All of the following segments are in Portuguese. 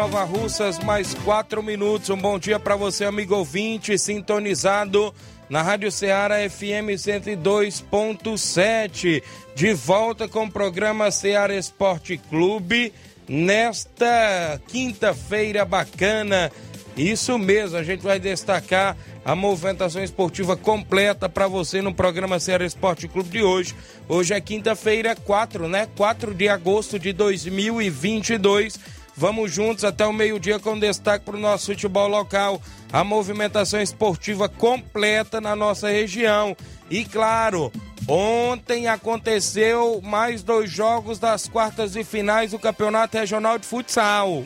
Nova Russas, mais 4 minutos. Um bom dia para você, amigo ouvinte, sintonizado na Rádio Ceará FM 102.7. De volta com o programa Ceará Esporte Clube nesta quinta-feira bacana. Isso mesmo, a gente vai destacar a movimentação esportiva completa para você no programa Ceará Esporte Clube de hoje. Hoje é quinta-feira, 4, né? 4 de agosto de 2022. Vamos juntos até o meio-dia com destaque para o nosso futebol local. A movimentação esportiva completa na nossa região. E claro, ontem aconteceu mais dois jogos das quartas e finais do Campeonato Regional de Futsal.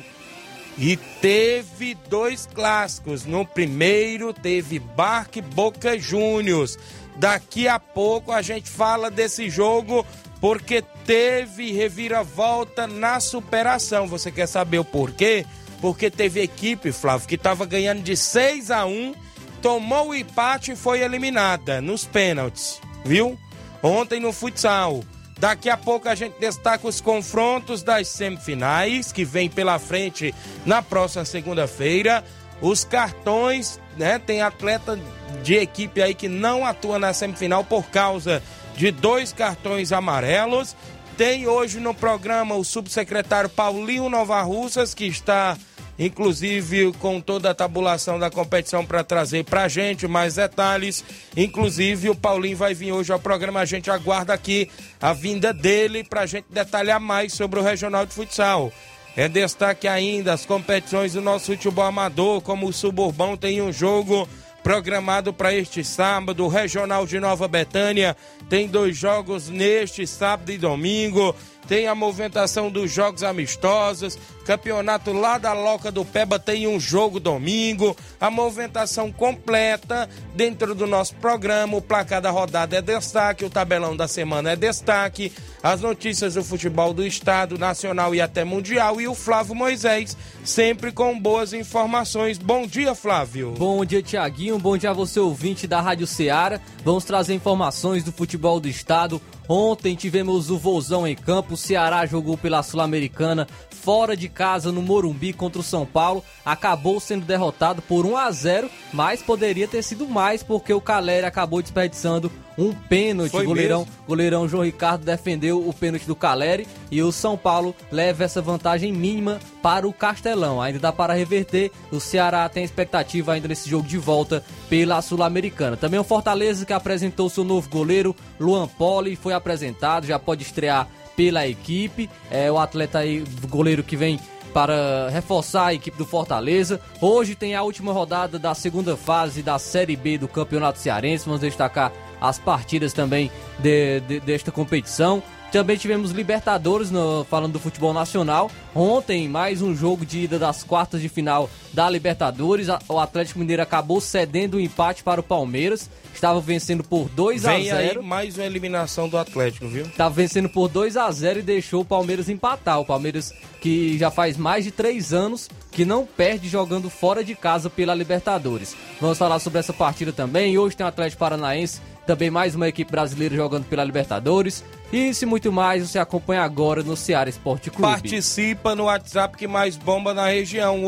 E teve dois clássicos. No primeiro teve Barque Boca Juniors. Daqui a pouco a gente fala desse jogo porque teve reviravolta na superação. Você quer saber o porquê? Porque teve equipe, Flávio, que estava ganhando de 6 a 1, tomou o empate e foi eliminada nos pênaltis, viu? Ontem no futsal. Daqui a pouco a gente destaca os confrontos das semifinais que vem pela frente na próxima segunda-feira. Os cartões, né? Tem atleta de equipe aí que não atua na semifinal por causa de dois cartões amarelos. Tem hoje no programa o subsecretário Paulinho Nova Russas, que está inclusive com toda a tabulação da competição para trazer para a gente mais detalhes. Inclusive, o Paulinho vai vir hoje ao programa. A gente aguarda aqui a vinda dele para a gente detalhar mais sobre o Regional de Futsal. É destaque ainda as competições do nosso futebol amador, como o Suburbão tem um jogo programado para este sábado. O Regional de Nova Betânia tem dois jogos neste sábado e domingo. Tem a movimentação dos jogos amistosos. Campeonato lá da Loca do Peba tem um jogo domingo. A movimentação completa dentro do nosso programa. O placar da rodada é destaque, o tabelão da semana é destaque. As notícias do futebol do estado, nacional e até mundial. E o Flávio Moisés, sempre com boas informações. Bom dia, Flávio. Bom dia, Tiaguinho. Bom dia a você, ouvinte da Rádio Ceará. Vamos trazer informações do futebol do estado. Ontem tivemos o Vozão em campo. O Ceará jogou pela Sul-Americana fora de casa no Morumbi contra o São Paulo. Acabou sendo derrotado por 1 a 0, mas poderia ter sido mais porque o Caleri acabou desperdiçando um pênalti. Foi goleirão, mesmo? goleirão João Ricardo defendeu o pênalti do Caleri e o São Paulo leva essa vantagem mínima para o Castelão. Ainda dá para reverter. O Ceará tem expectativa ainda nesse jogo de volta pela Sul-Americana. Também o Fortaleza que apresentou seu novo goleiro, Luan Poli, foi apresentado, já pode estrear pela equipe. É o atleta aí, goleiro que vem para reforçar a equipe do Fortaleza. Hoje tem a última rodada da segunda fase da Série B do Campeonato Cearense. Vamos destacar as partidas também de- de- desta competição. Também tivemos Libertadores, no- falando do futebol nacional. Ontem, mais um jogo de ida das quartas de final da Libertadores. O Atlético Mineiro acabou cedendo o empate para o Palmeiras. Estava vencendo por 2 a Vem 0 aí mais uma eliminação do Atlético, viu? Tá vencendo por 2 a 0 e deixou o Palmeiras empatar. O Palmeiras que já faz mais de 3 anos que não perde jogando fora de casa pela Libertadores. Vamos falar sobre essa partida também. Hoje tem o Atlético Paranaense, também mais uma equipe brasileira jogando pela Libertadores. E isso e muito mais você acompanha agora no Ceará Esporte Clube. Participa no WhatsApp que mais bomba na região,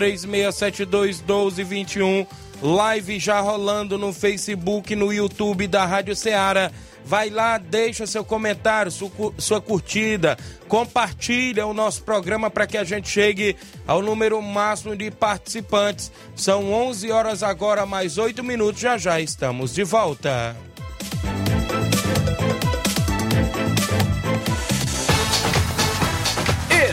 8836721221. live já rolando no Facebook, no YouTube da Rádio Ceará. Vai lá, deixa seu comentário, sua curtida, compartilha o nosso programa para que a gente chegue ao número máximo de participantes. São 11 horas agora, mais 8 minutos, já já estamos de volta.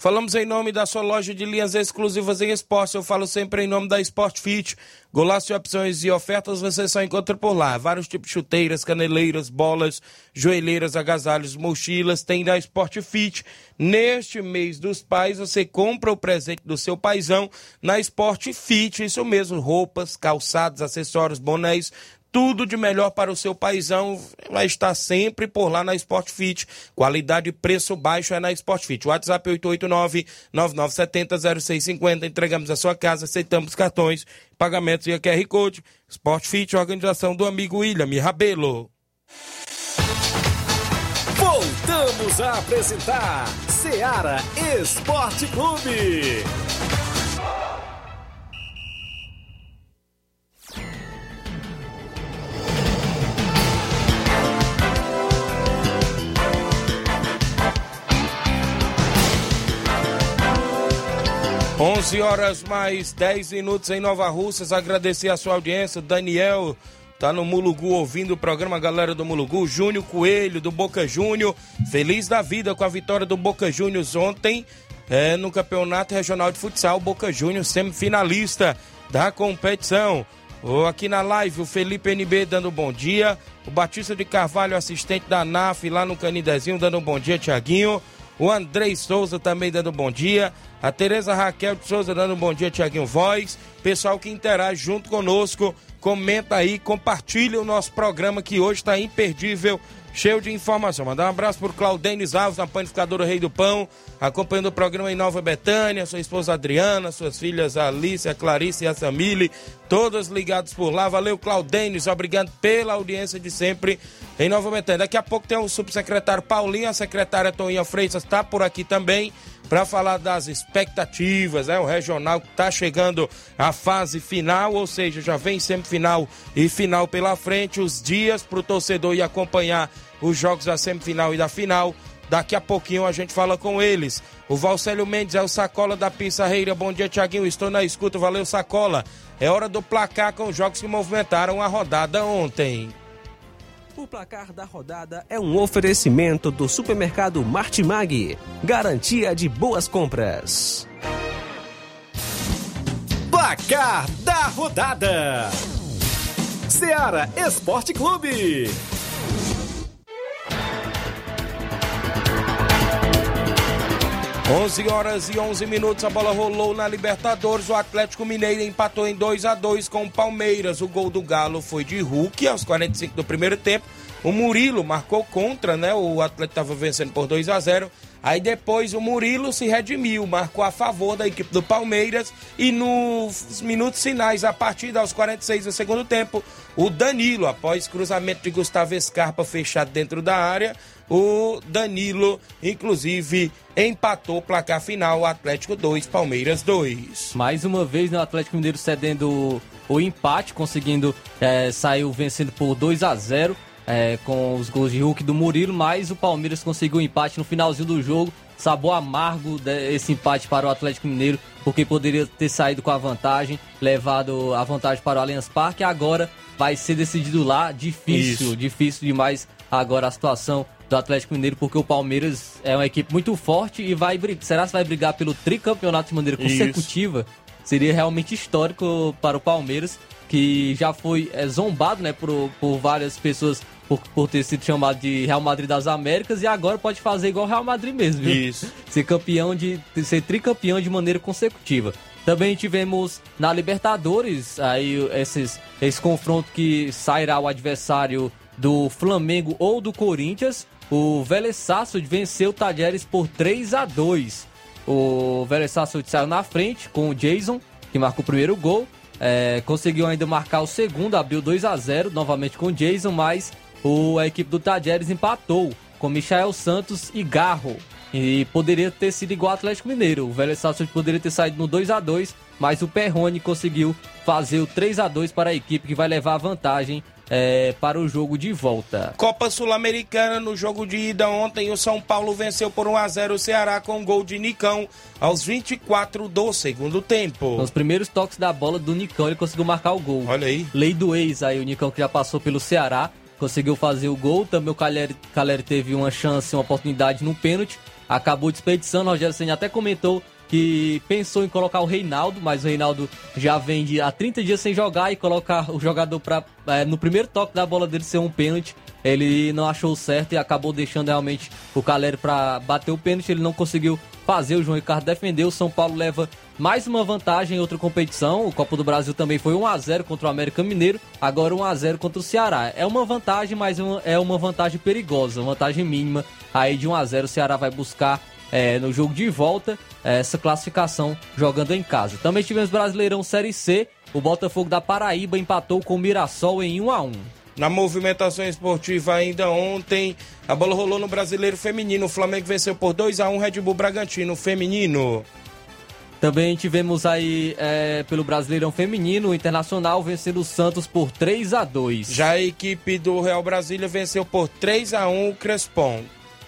Falamos em nome da sua loja de linhas exclusivas em esporte. Eu falo sempre em nome da Sport Fit. Golaço de opções e ofertas você só encontra por lá. Vários tipos de chuteiras, caneleiras, bolas, joelheiras, agasalhos, mochilas. Tem da Sport Fit. Neste mês dos pais, você compra o presente do seu paizão na Sport Fit. Isso mesmo, roupas, calçados, acessórios, bonés tudo de melhor para o seu paizão vai estar sempre por lá na Sport Fit. Qualidade e preço baixo é na Sport Fit. WhatsApp 889-9970-0650. Entregamos a sua casa, aceitamos cartões, pagamentos e QR Code. Sport Fit, organização do amigo William Rabelo. Voltamos a apresentar Seara Esporte Clube. 11 horas mais 10 minutos em Nova Russas. Agradecer a sua audiência. Daniel tá no Mulugu ouvindo o programa Galera do Mulugu. Júnior Coelho do Boca Júnior. Feliz da vida com a vitória do Boca Juniors ontem é, no Campeonato Regional de Futsal. Boca Júnior semifinalista da competição. Aqui na live, o Felipe NB dando bom dia. O Batista de Carvalho, assistente da NAF lá no Canidezinho, dando bom dia, Tiaguinho. O Andrei Souza também dando bom dia. A Tereza Raquel de Souza dando bom dia, Tiaguinho Voz. Pessoal que interage junto conosco, comenta aí, compartilha o nosso programa que hoje está imperdível, cheio de informação. Mandar um abraço para o Claudênis Alves, na panificadora Rei do Pão, acompanhando o programa em Nova Betânia, sua esposa Adriana, suas filhas Alice, a Clarice e a Samile, todas ligadas por lá. Valeu, Claudênis, obrigado pela audiência de sempre em Nova Betânia. Daqui a pouco tem o subsecretário Paulinho, a secretária Toninha Freitas está por aqui também para falar das expectativas, é o regional que está chegando à fase final, ou seja, já vem semifinal e final pela frente, os dias para o torcedor ir acompanhar os jogos da semifinal e da final. Daqui a pouquinho a gente fala com eles. O Valcélio Mendes é o Sacola da Pissarreira. Bom dia, Tiaguinho. Estou na escuta. Valeu, Sacola. É hora do placar com os jogos que movimentaram a rodada ontem. O placar da rodada é um oferecimento do supermercado Martimag. Garantia de boas compras. Placar da rodada: Seara Esporte Clube. 11 horas e 11 minutos, a bola rolou na Libertadores. O Atlético Mineiro empatou em 2 a 2 com o Palmeiras. O gol do Galo foi de Hulk aos 45 do primeiro tempo. O Murilo marcou contra, né? O Atlético estava vencendo por 2 a 0 Aí depois o Murilo se redimiu, marcou a favor da equipe do Palmeiras e nos minutos finais, a partir dos 46 do segundo tempo, o Danilo, após cruzamento de Gustavo Scarpa fechado dentro da área, o Danilo, inclusive, empatou o placar final, Atlético 2, Palmeiras 2. Mais uma vez, né, o Atlético Mineiro cedendo o empate, conseguindo é, sair vencendo por 2 a 0 é, com os gols de Hulk do Murilo, mas o Palmeiras conseguiu o um empate no finalzinho do jogo. Sabor amargo esse empate para o Atlético Mineiro, porque poderia ter saído com a vantagem, levado a vantagem para o Allianz Parque. Agora vai ser decidido lá. Difícil, Isso. difícil demais agora a situação do Atlético Mineiro, porque o Palmeiras é uma equipe muito forte e vai brigar. Será que vai brigar pelo tricampeonato de maneira consecutiva? Isso. Seria realmente histórico para o Palmeiras, que já foi é, zombado né, por, por várias pessoas por, por, ter sido chamado de Real Madrid das Américas e agora pode fazer igual o Real Madrid mesmo, viu? Isso. Ser campeão de ser tricampeão de maneira consecutiva. Também tivemos na Libertadores aí esses, esse confronto que sairá o adversário do Flamengo ou do Corinthians. O Vélez Sarsfield venceu o Talheres por 3 a 2. O Vélez Sarsfield saiu na frente com o Jason, que marcou o primeiro gol. É, conseguiu ainda marcar o segundo, abriu 2 a 0 novamente com o Jason, mas o, a equipe do Tajeres empatou com Michael Santos e Garro. E poderia ter sido igual ao Atlético Mineiro. O Vélez Sarsfield poderia ter saído no 2 a 2 mas o Perrone conseguiu fazer o 3 a 2 para a equipe que vai levar a vantagem é, para o jogo de volta. Copa Sul-Americana, no jogo de ida ontem, o São Paulo venceu por 1 a 0 o Ceará com um gol de Nicão aos 24 do segundo tempo. Nos primeiros toques da bola do Nicão, ele conseguiu marcar o gol. Olha aí. Lei do ex aí, o Nicão que já passou pelo Ceará, conseguiu fazer o gol. Também o Caleri, Caleri teve uma chance, uma oportunidade no pênalti acabou desperdiçando. O Rogério Senna até comentou que pensou em colocar o Reinaldo, mas o Reinaldo já vem de, há 30 dias sem jogar e colocar o jogador para é, no primeiro toque da bola dele ser um pênalti. Ele não achou certo e acabou deixando realmente o Caleri para bater o pênalti. Ele não conseguiu fazer. O João Ricardo defendeu. O São Paulo leva mais uma vantagem em outra competição. O Copa do Brasil também foi 1 a 0 contra o América Mineiro, agora 1 a 0 contra o Ceará. É uma vantagem, mas é uma vantagem perigosa, vantagem mínima. Aí de 1 a 0 o Ceará vai buscar é, no jogo de volta é, essa classificação jogando em casa. Também tivemos Brasileirão Série C. O Botafogo da Paraíba empatou com o Mirassol em 1 a 1. Na movimentação esportiva ainda ontem, a bola rolou no Brasileiro Feminino. O Flamengo venceu por 2 a 1 Red Bull Bragantino Feminino. Também tivemos aí é, pelo Brasileirão Feminino, o Internacional vencendo o Santos por 3 a 2 Já a equipe do Real Brasília venceu por 3 a 1 o Crespon.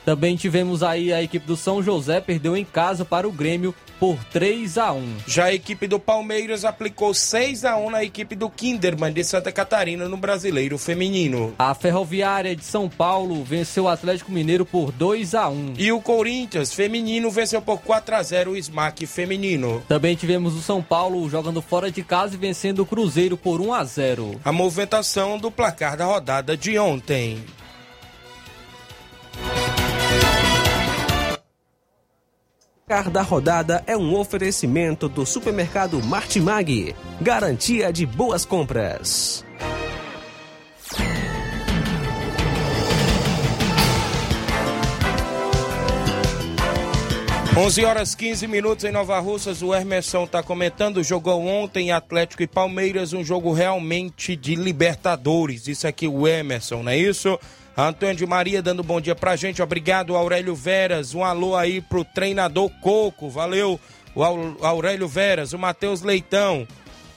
Também tivemos aí a equipe do São José, perdeu em casa para o Grêmio por 3 a 1 Já a equipe do Palmeiras aplicou 6 a 1 na equipe do Kinderman de Santa Catarina no Brasileiro Feminino. A Ferroviária de São Paulo venceu o Atlético Mineiro por 2 a 1 E o Corinthians Feminino venceu por 4 a 0 o Smack Feminino. Também tivemos o São Paulo jogando fora de casa e vencendo o Cruzeiro por 1 a 0 A movimentação do placar da rodada de ontem. Placar da rodada é um oferecimento do supermercado Martimag. Garantia de boas compras. Onze horas 15 minutos em Nova Russas, o Hermeson está comentando, jogou ontem Atlético e Palmeiras, um jogo realmente de Libertadores, isso aqui o Emerson, não é isso? Antônio de Maria dando bom dia pra gente. Obrigado, Aurélio Veras. Um alô aí pro treinador Coco. Valeu, o Aurélio Veras. O Matheus Leitão.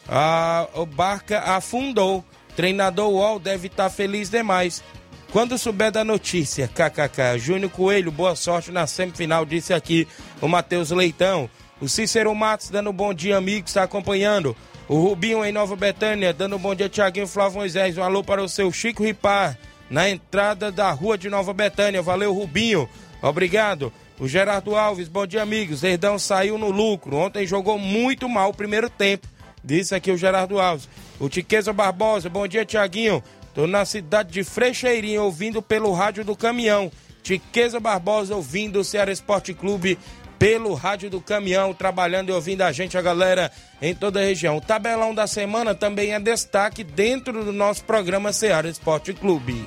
A, Barca afundou. Treinador UOL deve estar tá feliz demais. Quando souber da notícia, kkk. Júnior Coelho, boa sorte na semifinal, disse aqui o Matheus Leitão. O Cícero Matos dando bom dia, amigo, está acompanhando. O Rubinho em Nova Betânia, dando bom dia, Tiaguinho Flávio Moisés. Um alô para o seu Chico Ripar na entrada da rua de Nova Betânia. Valeu, Rubinho. Obrigado. O Gerardo Alves, bom dia, amigos. Verdão saiu no lucro. Ontem jogou muito mal o primeiro tempo. Disse aqui o Gerardo Alves. O Tiqueza Barbosa, bom dia, Tiaguinho. Tô na cidade de Frecheirinha, ouvindo pelo rádio do caminhão. Tiqueza Barbosa, ouvindo o Ceará Esporte Clube pelo rádio do caminhão, trabalhando e ouvindo a gente, a galera em toda a região. O tabelão da semana também é destaque dentro do nosso programa Ceará Esporte Clube.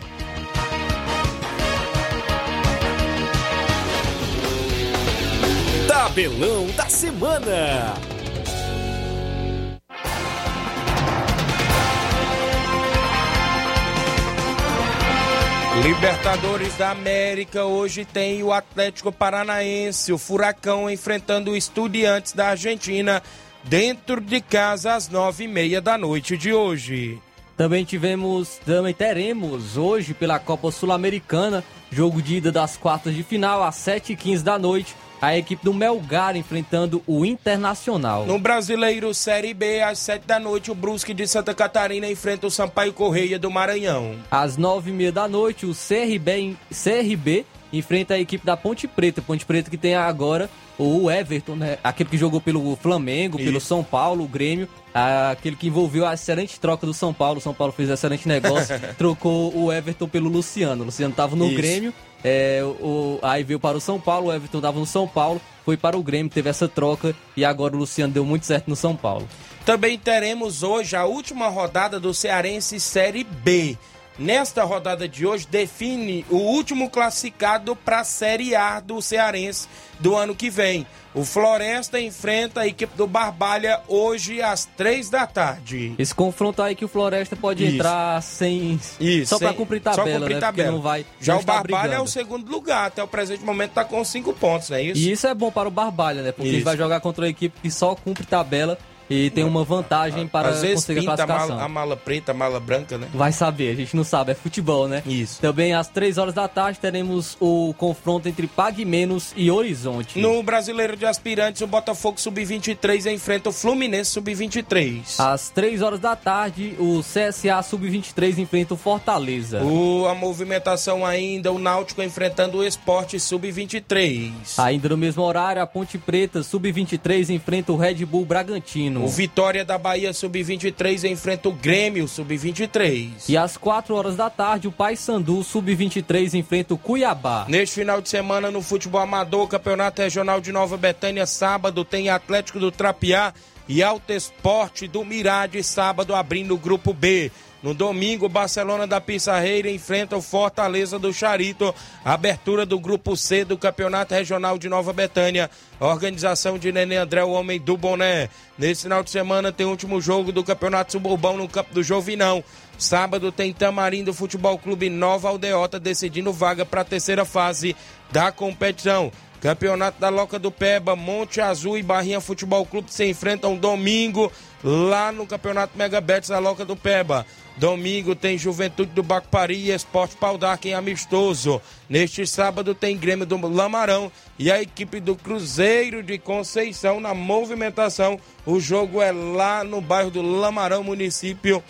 Tabelão da semana. Libertadores da América, hoje tem o Atlético Paranaense, o Furacão enfrentando o Estudiantes da Argentina dentro de casa às nove e meia da noite de hoje. Também tivemos, também teremos hoje pela Copa Sul-Americana, jogo de ida das quartas de final às sete e quinze da noite. A equipe do Melgar enfrentando o Internacional. No Brasileiro Série B, às 7 da noite, o Brusque de Santa Catarina enfrenta o Sampaio Correia do Maranhão. Às nove e meia da noite, o CRB, CRB enfrenta a equipe da Ponte Preta. Ponte Preta que tem agora o Everton, né? Aquele que jogou pelo Flamengo, pelo Isso. São Paulo, o Grêmio. Aquele que envolveu a excelente troca do São Paulo. O São Paulo fez um excelente negócio, trocou o Everton pelo Luciano. O Luciano tava no Isso. Grêmio, é, o, aí veio para o São Paulo, o Everton tava no São Paulo, foi para o Grêmio, teve essa troca e agora o Luciano deu muito certo no São Paulo. Também teremos hoje a última rodada do Cearense Série B. Nesta rodada de hoje, define o último classificado para a Série A do Cearense do ano que vem. O Floresta enfrenta a equipe do Barbalha hoje às três da tarde. Esse confronto aí que o Floresta pode Isso. entrar sem. Isso, só sem- cumprir só tabela, cumprir né? tabela. Porque não vai. Já não o Barbalha é brigando. o segundo lugar. Até o presente momento está com cinco pontos, não é isso? E isso é bom para o Barbalha, né? Porque ele Isso. vai jogar contra uma equipe que só cumpre tabela e tem uma vantagem para Às vezes conseguir a pinta a classificação. mala, a mala preta, a mala branca, né? Vai saber, a gente não sabe, é futebol, né? Isso. Também às 3 horas da tarde teremos o confronto entre Pague Menos e Horizonte. No Brasileiro de Aspirantes, o Botafogo Sub-23 enfrenta o Fluminense Sub-23. Às 3 horas da tarde, o CSA Sub-23 enfrenta o Fortaleza. O, a movimentação ainda, o Náutico enfrentando o Esporte Sub-23. Ainda no mesmo horário, a Ponte Preta Sub-23 enfrenta o Red Bull Bragantino. O Vitória da Bahia Sub-23 enfrenta o Grêmio Sub-23. E às 4 horas da tarde, o Paysandu Sub-23 enfrenta o Cuiabá. Neste final de semana, no futebol amador, Campeonato Regional de Nova Betânia, sábado, tem Atlético do Trapiá e Alto Esporte do Mirade, sábado, abrindo o grupo B. No domingo, Barcelona da Pissarreira enfrenta o Fortaleza do Charito, abertura do grupo C do Campeonato Regional de Nova Betânia. Organização de Nenê André, o homem do boné. Nesse final de semana tem o último jogo do Campeonato Suburbão no campo do Jovinão. Sábado tem Tamarindo Futebol Clube Nova Aldeota decidindo vaga para a terceira fase da competição. Campeonato da Loca do Peba, Monte Azul e Barrinha Futebol Clube se enfrentam domingo lá no Campeonato Mega Betis da Loca do Peba. Domingo tem Juventude do Bacpari e Esporte Pau em amistoso. Neste sábado tem Grêmio do Lamarão e a equipe do Cruzeiro de Conceição na movimentação. O jogo é lá no bairro do Lamarão, município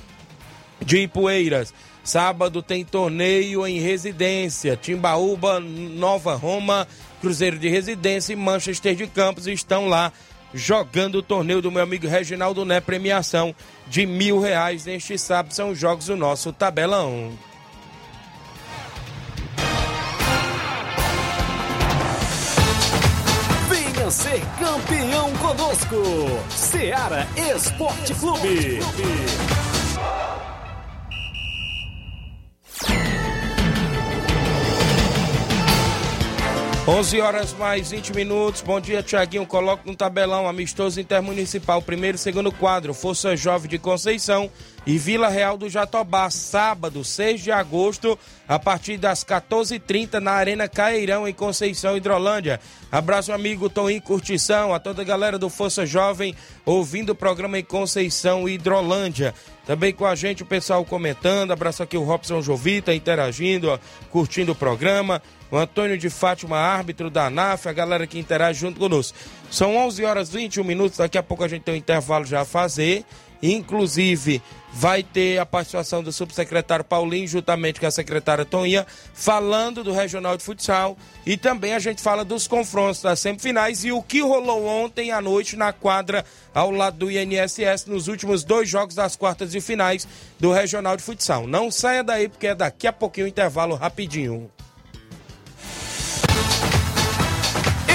de Ipueiras. Sábado tem torneio em residência. Timbaúba, Nova Roma, Cruzeiro de Residência e Manchester de Campos estão lá jogando o torneio do meu amigo Reginaldo Né, premiação de mil reais neste sábado. São os jogos do nosso tabelão. Venha ser campeão conosco. Seara Esporte Clube. 11 horas mais 20 minutos. Bom dia, Tiaguinho. Coloco no tabelão amistoso intermunicipal. Primeiro e segundo quadro. Força Jovem de Conceição e Vila Real do Jatobá. Sábado, 6 de agosto, a partir das 14h30 na Arena Caeirão, em Conceição, Hidrolândia. Abraço, amigo Toninho Curtição, a toda a galera do Força Jovem ouvindo o programa em Conceição, Hidrolândia. Também com a gente o pessoal comentando. Abraço aqui o Robson Jovita interagindo, ó, curtindo o programa. O Antônio de Fátima, árbitro da ANAF, a galera que interage junto conosco. São 11 horas e 21 minutos, daqui a pouco a gente tem um intervalo já a fazer. Inclusive, vai ter a participação do subsecretário Paulinho, juntamente com a secretária Toninha, falando do Regional de Futsal. E também a gente fala dos confrontos das semifinais e o que rolou ontem à noite na quadra ao lado do INSS nos últimos dois jogos das quartas e finais do Regional de Futsal. Não saia daí, porque é daqui a pouquinho o intervalo rapidinho.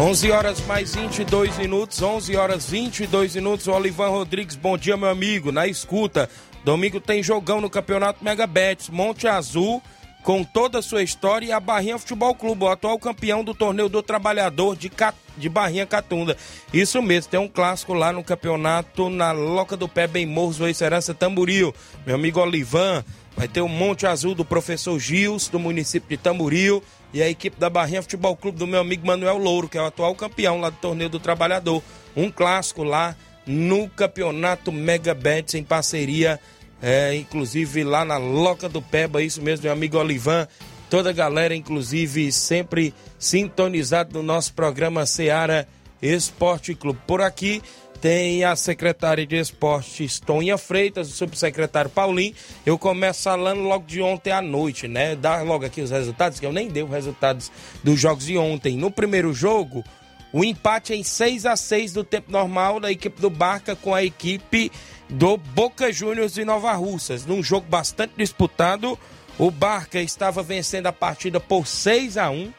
11 horas mais 22 minutos, 11 horas 22 minutos. Olivan Rodrigues, bom dia, meu amigo. Na escuta, domingo tem jogão no Campeonato Mega Betis, Monte Azul, com toda a sua história, e a Barrinha Futebol Clube, o atual campeão do torneio do Trabalhador de, Cat... de Barrinha Catunda. Isso mesmo, tem um clássico lá no campeonato, na Loca do Pé, bem Morros, Serança Tamboril. Meu amigo Olivan, vai ter o Monte Azul do professor Gils, do município de Tamboril e a equipe da Barrinha Futebol Clube do meu amigo Manuel Louro, que é o atual campeão lá do Torneio do Trabalhador. Um clássico lá no campeonato Mega Bets em parceria, é, inclusive lá na Loca do Peba, isso mesmo, meu amigo Olivan. Toda a galera, inclusive, sempre sintonizado no nosso programa Seara Esporte Clube. Por aqui tem a secretária de Esportes Tonha Freitas, o subsecretário Paulinho. Eu começo falando logo de ontem à noite, né? Dar logo aqui os resultados, que eu nem dei os resultados dos jogos de ontem. No primeiro jogo, o empate em 6 a 6 do tempo normal da equipe do Barca com a equipe do Boca Juniors de Nova Russas. Num jogo bastante disputado, o Barca estava vencendo a partida por 6 a 1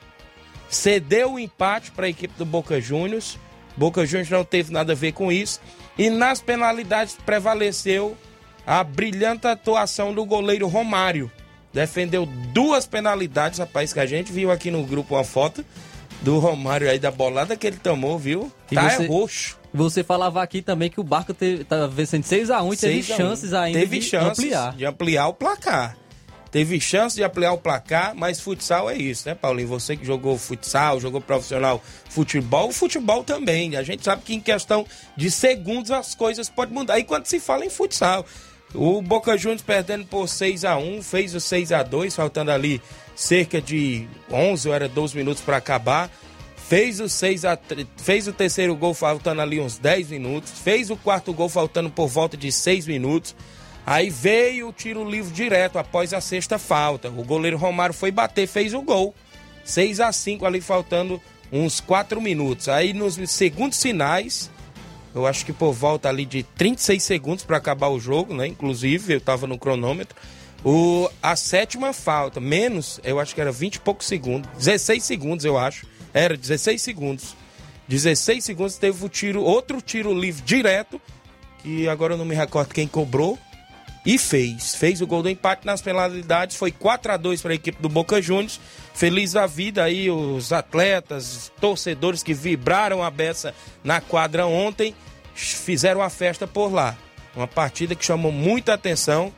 cedeu o empate para a equipe do Boca Juniors Boca Juniors não teve nada a ver com isso. E nas penalidades prevaleceu a brilhante atuação do goleiro Romário. Defendeu duas penalidades, rapaz, que a gente viu aqui no grupo uma foto do Romário aí da bolada que ele tomou, viu? E tá você- é roxo. Você falava aqui também que o Barca teve, tá vencendo 6x1 e teve 6 a 1. chances ainda Teve de chances ampliar. de ampliar o placar. Teve chance de ampliar o placar, mas futsal é isso, né, Paulinho? Você que jogou futsal, jogou profissional futebol, futebol também. A gente sabe que em questão de segundos as coisas podem mudar. E quando se fala em futsal, o Boca Juniors perdendo por 6 a 1 fez o 6 a 2 faltando ali cerca de 11 ou era 12 minutos para acabar. Fez o, 6 a, fez o terceiro gol faltando ali uns 10 minutos. Fez o quarto gol faltando por volta de 6 minutos. Aí veio o tiro livre direto após a sexta falta. O goleiro Romário foi bater, fez o gol. 6 a 5 ali faltando uns 4 minutos. Aí nos segundos finais, eu acho que por volta ali de 36 segundos para acabar o jogo, né? Inclusive, eu tava no cronômetro. O, a sétima falta, menos, eu acho que era 20 e poucos segundos. 16 segundos, eu acho. Era 16 segundos. 16 segundos teve o tiro, outro tiro livre direto, que agora eu não me recordo quem cobrou. E fez. Fez o gol do empate nas penalidades. Foi 4 a 2 para a equipe do Boca Juniors. Feliz a vida aí, os atletas, os torcedores que vibraram a beça na quadra ontem. Fizeram a festa por lá. Uma partida que chamou muita atenção.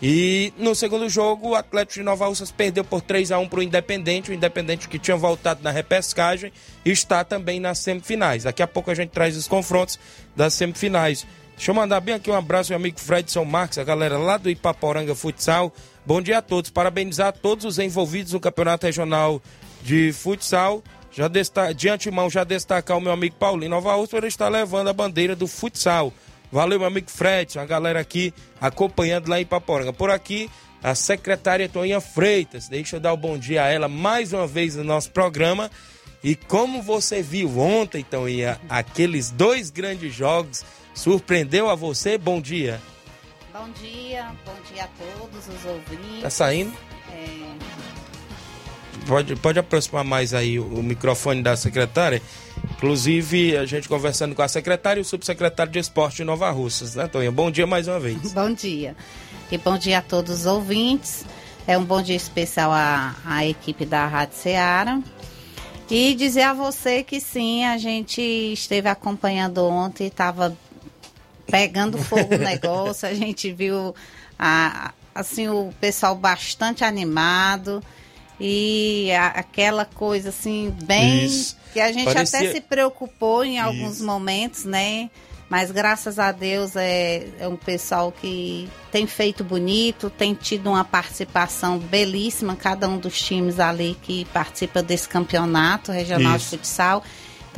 E no segundo jogo, o Atlético de Nova Russas perdeu por 3 a 1 para o Independente. O Independente que tinha voltado na repescagem está também nas semifinais. Daqui a pouco a gente traz os confrontos das semifinais. Deixa eu mandar bem aqui um abraço, meu amigo Fredson Marques, a galera lá do Ipaporanga Futsal. Bom dia a todos. Parabenizar todos os envolvidos no Campeonato Regional de Futsal. Já. De antemão, já destacar o meu amigo Paulinho Nova Russa por estar levando a bandeira do futsal. Valeu, meu amigo Fredson, a galera aqui acompanhando lá em Ipaporanga. Por aqui, a secretária Toninha Freitas. Deixa eu dar o bom dia a ela mais uma vez no nosso programa. E como você viu ontem, Toninha, aqueles dois grandes jogos, surpreendeu a você? Bom dia. Bom dia, bom dia a todos os ouvintes. Tá saindo? É, Pode, pode aproximar mais aí o, o microfone da secretária. Inclusive, a gente conversando com a secretária e o subsecretário de esporte de Nova Russas, né, Toninha? Bom dia mais uma vez. bom dia. E bom dia a todos os ouvintes. É um bom dia especial à, à equipe da Rádio Ceará. E dizer a você que sim, a gente esteve acompanhando ontem, estava pegando fogo o negócio, a gente viu a, assim o pessoal bastante animado e a- aquela coisa assim bem Isso. que a gente Parecia- até se preocupou em alguns Isso. momentos, né? Mas graças a Deus é, é um pessoal que tem feito bonito, tem tido uma participação belíssima, cada um dos times ali que participa desse campeonato regional Isso. de futsal.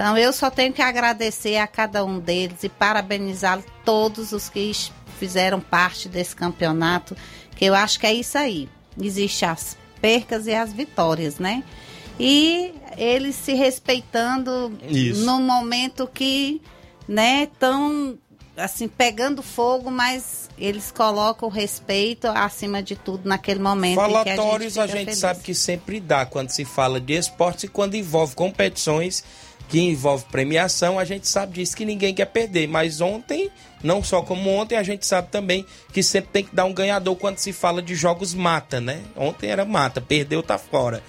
Então eu só tenho que agradecer a cada um deles e parabenizar todos os que fizeram parte desse campeonato, que eu acho que é isso aí. Existe as percas e as vitórias, né? E eles se respeitando Isso. no momento que, né, estão assim pegando fogo, mas eles colocam o respeito acima de tudo naquele momento. Falatórios a gente, feliz. sabe que sempre dá quando se fala de esportes e quando envolve competições que envolve premiação, a gente sabe disso que ninguém quer perder. Mas ontem, não só como ontem, a gente sabe também que sempre tem que dar um ganhador quando se fala de jogos mata, né? Ontem era mata, perdeu, tá fora.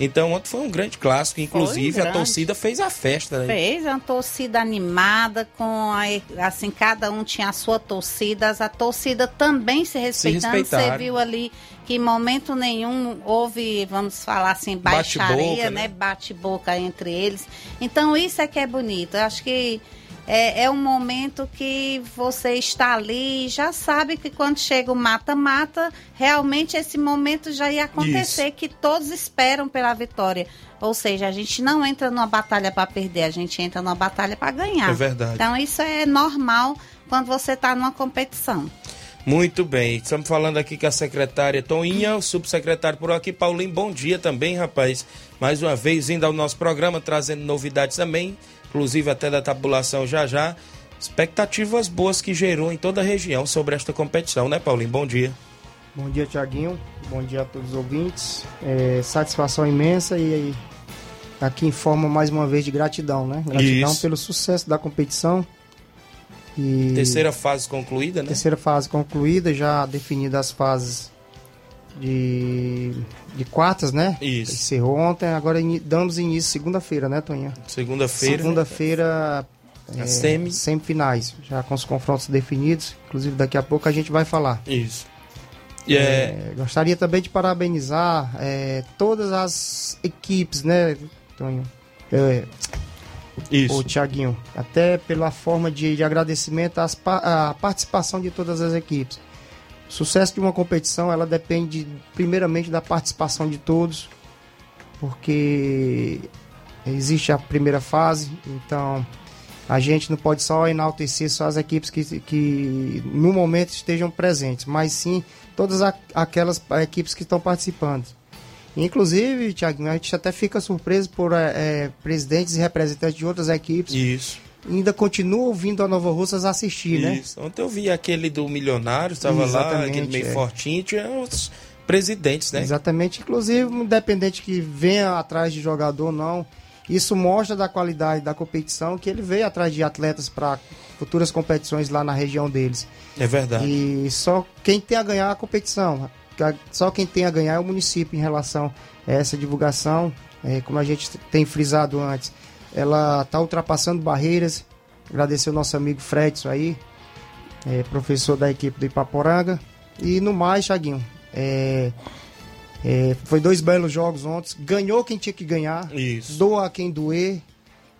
Então ontem foi um grande clássico, inclusive a grande. torcida fez a festa, né? Fez uma torcida animada, com a, assim, cada um tinha a sua torcida, a torcida também se respeitando. respeitaram. Você viu ali que em momento nenhum houve, vamos falar assim, baixaria, né? né? Bate-boca entre eles. Então isso é que é bonito. Eu acho que é, é um momento que você está ali e já sabe que quando chega o mata-mata, realmente esse momento já ia acontecer, que todos esperam pela vitória. Ou seja, a gente não entra numa batalha para perder, a gente entra numa batalha para ganhar. É verdade. Então isso é normal quando você está numa competição. Muito bem, estamos falando aqui com a secretária Toinha, o subsecretário por aqui, Paulinho, bom dia também, rapaz. Mais uma vez indo ao nosso programa, trazendo novidades também, inclusive até da tabulação já já. Expectativas boas que gerou em toda a região sobre esta competição, né, Paulinho? Bom dia. Bom dia, Tiaguinho. Bom dia a todos os ouvintes. É, satisfação imensa e aqui em forma mais uma vez de gratidão, né? Gratidão Isso. pelo sucesso da competição. E Terceira fase concluída, né? terceira fase concluída, já definidas as fases de, de quartas, né? Isso. Encerrou ontem, agora ini- damos início segunda-feira, né, Toninha? Segunda-feira. Segunda-feira, é, semi. semifinais, já com os confrontos definidos. Inclusive, daqui a pouco a gente vai falar. Isso. E é, É, gostaria também de parabenizar é, todas as equipes, né, Tonho? Isso. o Tiaguinho, até pela forma de, de agradecimento às à participação de todas as equipes. O sucesso de uma competição, ela depende primeiramente da participação de todos, porque existe a primeira fase, então a gente não pode só enaltecer só as equipes que, que no momento estejam presentes, mas sim todas aquelas equipes que estão participando. Inclusive, Tiago, a gente até fica surpreso por eh, eh, presidentes e representantes de outras equipes Isso. ainda continuam vindo a Nova Russas assistir, né? Isso. Ontem eu vi aquele do milionário, estava lá, aquele meio é. fortinho, tinha os presidentes, né? Exatamente. Inclusive, independente que venha atrás de jogador ou não, isso mostra da qualidade da competição que ele veio atrás de atletas para futuras competições lá na região deles. É verdade. E só quem tem a ganhar é a competição. Só quem tem a ganhar é o município em relação a essa divulgação. É, como a gente tem frisado antes, ela está ultrapassando barreiras. Agradecer o nosso amigo Fredson aí, é, professor da equipe do Ipaporanga. E no mais, Chaguinho, é, é, foi dois belos jogos ontem. Ganhou quem tinha que ganhar. Isso. Doa quem doer.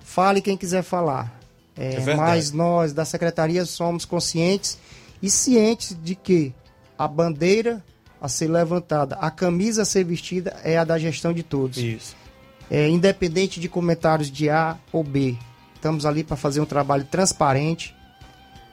Fale quem quiser falar. É, É mas nós da secretaria somos conscientes e cientes de que a bandeira a ser levantada, a camisa a ser vestida é a da gestão de todos. Isso. É, independente de comentários de A ou B. Estamos ali para fazer um trabalho transparente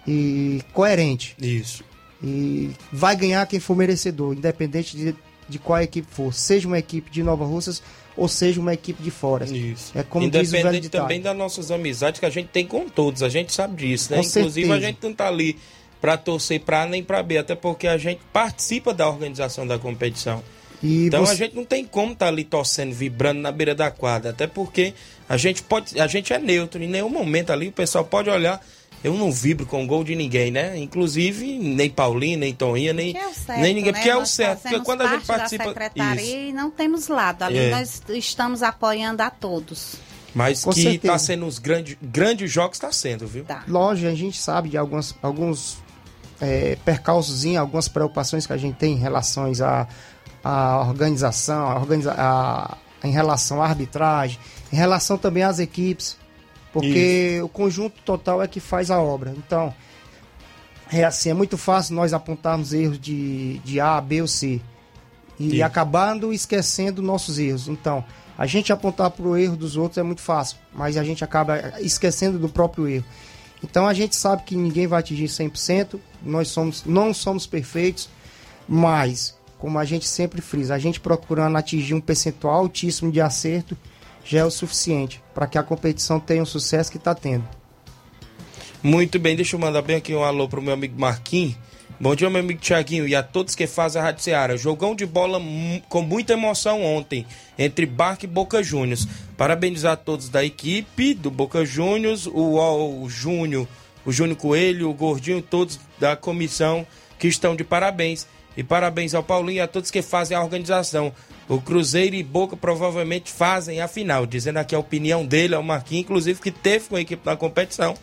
e coerente. Isso. E vai ganhar quem for merecedor, independente de, de qual equipe for. Seja uma equipe de Nova Russas ou seja uma equipe de fora. Isso. É como diz o velho Independente ditado. também das nossas amizades que a gente tem com todos, a gente sabe disso, né? Com Inclusive a certeza. gente não tá ali pra torcer pra A nem pra B, até porque a gente participa da organização da competição. E Então você- a gente não tem como estar ali torcendo, vibrando na beira da quadra, até porque a gente pode, a gente é neutro, em nenhum momento ali o pessoal pode olhar, eu não vibro com o gol de ninguém, né? Inclusive nem Paulinho, nem Toninha, nem Que é o certo, nem ninguém, né? porque é o Nós certo, porque quando a gente da participa secretaria isso. e não temos lado. Ali É. nós estamos apoiando a todos. Mas Com que certeza. tá sendo os grandes, grandes jogos, tá sendo, viu? Tá. Lógico, a gente sabe de alguns, alguns é, percalços, algumas preocupações que a gente tem em relação à, à organização, à organiza à- em relação à arbitragem, em relação também às equipes, porque o conjunto total é que faz a obra. Então, é assim, é muito fácil nós apontarmos erros de, de A, B ou C e Isso. acabando esquecendo nossos erros. Então, a gente apontar para o erro dos outros é muito fácil, mas a gente acaba esquecendo do próprio erro. Então a gente sabe que ninguém vai atingir 100%, nós somos, não somos perfeitos, mas como a gente sempre frisa, a gente procurando atingir um percentual altíssimo de acerto já é o suficiente para que a competição tenha o sucesso que está tendo. Muito bem, deixa eu mandar bem aqui um alô pro meu amigo Marquinhos. Bom dia, meu amigo Tiaguinho, e a todos que fazem a Rádio Seara. Jogão de bola com muita emoção ontem, entre Barca e Boca Juniors. Parabenizar a todos da equipe do Boca Juniors, o, o Júnior, o Júnior Coelho, o Gordinho, todos da comissão que estão de parabéns. E parabéns ao Paulinho e a todos que fazem a organização. O Cruzeiro e Boca provavelmente fazem a final, dizendo aqui a opinião dele, é o Marquinhos, inclusive, que teve com a equipe na competição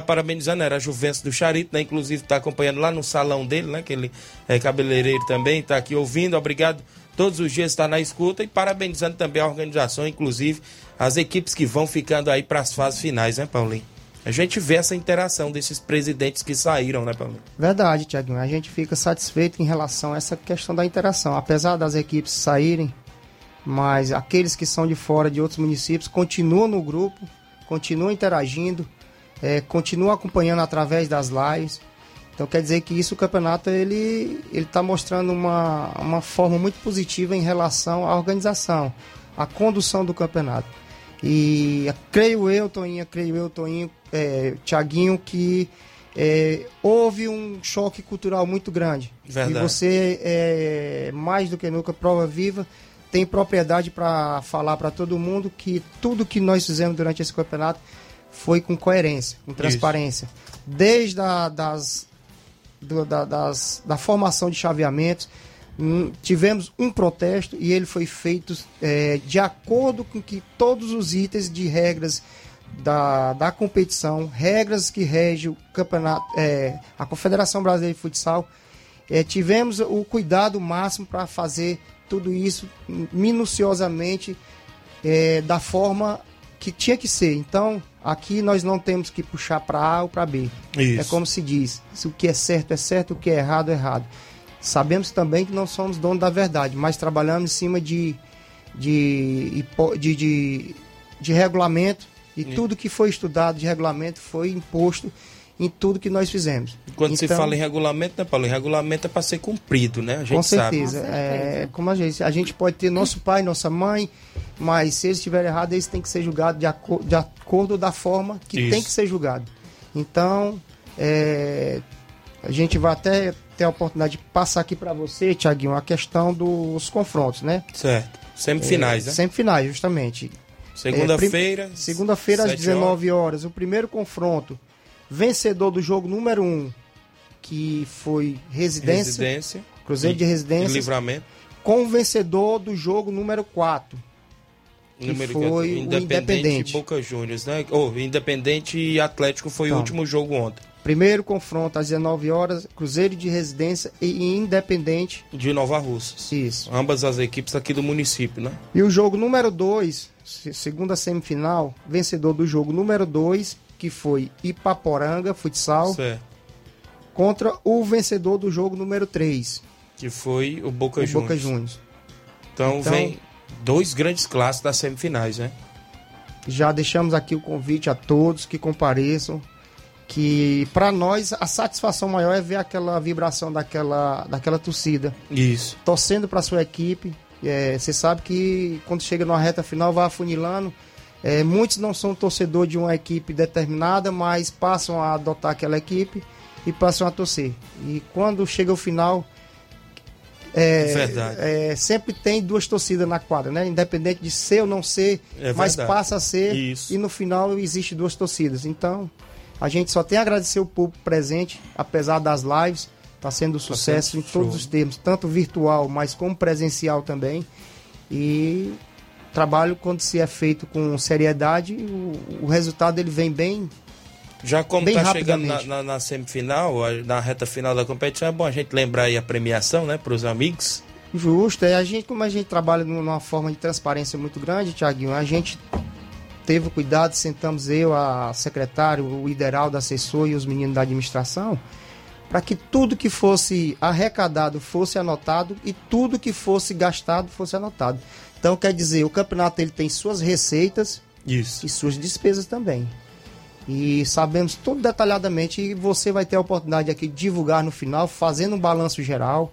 tá parabenizando, era a Juventus do Charito, né? Inclusive tá acompanhando lá no salão dele, né? Que ele é cabeleireiro também, tá aqui ouvindo, obrigado. Todos os dias está na escuta e parabenizando também a organização, inclusive as equipes que vão ficando aí para as fases finais, né, Paulinho? A gente vê essa interação desses presidentes que saíram, né, Paulinho? Verdade, Tiaguinho. A gente fica satisfeito em relação a essa questão da interação. Apesar das equipes saírem, mas aqueles que são de fora de outros municípios continuam no grupo, continuam interagindo, é, continuam acompanhando através das lives. Então quer dizer que isso o campeonato ele ele está mostrando uma, uma forma muito positiva em relação à organização, à condução do campeonato. E creio eu, Toninho, creio eu, Toninho, é, Tiaguinho, que é, houve um choque cultural muito grande. Verdade. E você, é, mais do que nunca, prova viva, tem propriedade para falar para todo mundo que tudo que nós fizemos durante esse campeonato foi com coerência, com transparência. Desde a, das, do- da, das, da formação de chaveamentos, hum, tivemos um protesto e ele foi feito é, de acordo com que todos os itens de regras da, da competição, regras que regem o campeonato, é, a Confederação Brasileira de Futsal, é, tivemos o cuidado máximo para fazer tudo isso minuciosamente é, da forma que tinha que ser. Então, aqui nós não temos que puxar para A ou para B. Isso. É como se diz: se o que é certo é certo, o que é errado é errado. Sabemos também que não somos donos da verdade, mas trabalhamos em cima de, de, de, de, de regulamento e tudo que foi estudado de regulamento foi imposto em tudo que nós fizemos. Quando se Então, fala em regulamento, né, Paulo? Regulamento é para ser cumprido, né? A gente com sabe. certeza. É, como a gente, a gente pode ter nosso pai, nossa mãe, mas se eles estiverem errados, eles têm que ser julgados de, aco- de acordo da forma que Isso. tem que ser julgado. Então, é, a gente vai até ter a oportunidade de passar aqui para você, Tiaguinho, a questão dos confrontos, né? Certo. Semifinais, É, né? Semifinais, justamente. Segunda-feira. É, Segunda-feira às sete 19 horas. O primeiro confronto. Vencedor do jogo número 1, um, que foi Residência. Residência. Cruzeiro de Residência. Livramento. Com o vencedor do jogo número 4. Que Número foi o Independente, Independente. e Boca Juniors, né? Ou Independente e Atlético foi o Então. último jogo ontem. Primeiro confronto às 19 horas. Cruzeiro de Residência e Independente. De Nova Russas. Isso. Ambas as equipes aqui do município, né? E o jogo número 2, segunda semifinal, vencedor do jogo número 2, que foi Ipaporanga Futsal, Certo. contra o vencedor do jogo número 3, Que foi o Boca o Juniors. Boca Juniors. Então, Então- vem dois grandes clássicos das semifinais, né? Já deixamos aqui o convite a todos que compareçam, que para nós a satisfação maior é ver aquela vibração daquela, daquela torcida, Isso. torcendo para sua equipe. É, Você sabe que quando chega numa reta final vai afunilando. É, muitos não são torcedor de uma equipe determinada, mas passam a adotar aquela equipe e passam a torcer. E quando chega o final, é, Verdade. é, sempre tem duas torcidas na quadra, né? Independente de ser ou não ser, É mas passa a ser Isso. e no final existe duas torcidas. Então, a gente só tem a agradecer o público presente, apesar das lives, está sendo um sucesso sendo em todos os termos, tanto virtual, mas como presencial também. E trabalho quando se é feito com seriedade, o, o resultado ele vem bem Já como Bem tá chegando na, na- na semifinal, na reta final da competição, é bom a gente lembrar aí a premiação, né, para os amigos. Justo, é a gente, como a gente trabalha numa forma de transparência muito grande, Tiaguinho, a gente teve cuidado, sentamos eu, a secretário, o Ideraldo, assessor e os meninos da administração, para que tudo que fosse arrecadado fosse anotado e tudo que fosse gastado fosse anotado. Então, quer dizer, o campeonato ele tem suas receitas Isso. e suas despesas também. E sabemos tudo detalhadamente e você vai ter a oportunidade aqui de divulgar no final, fazendo um balanço geral.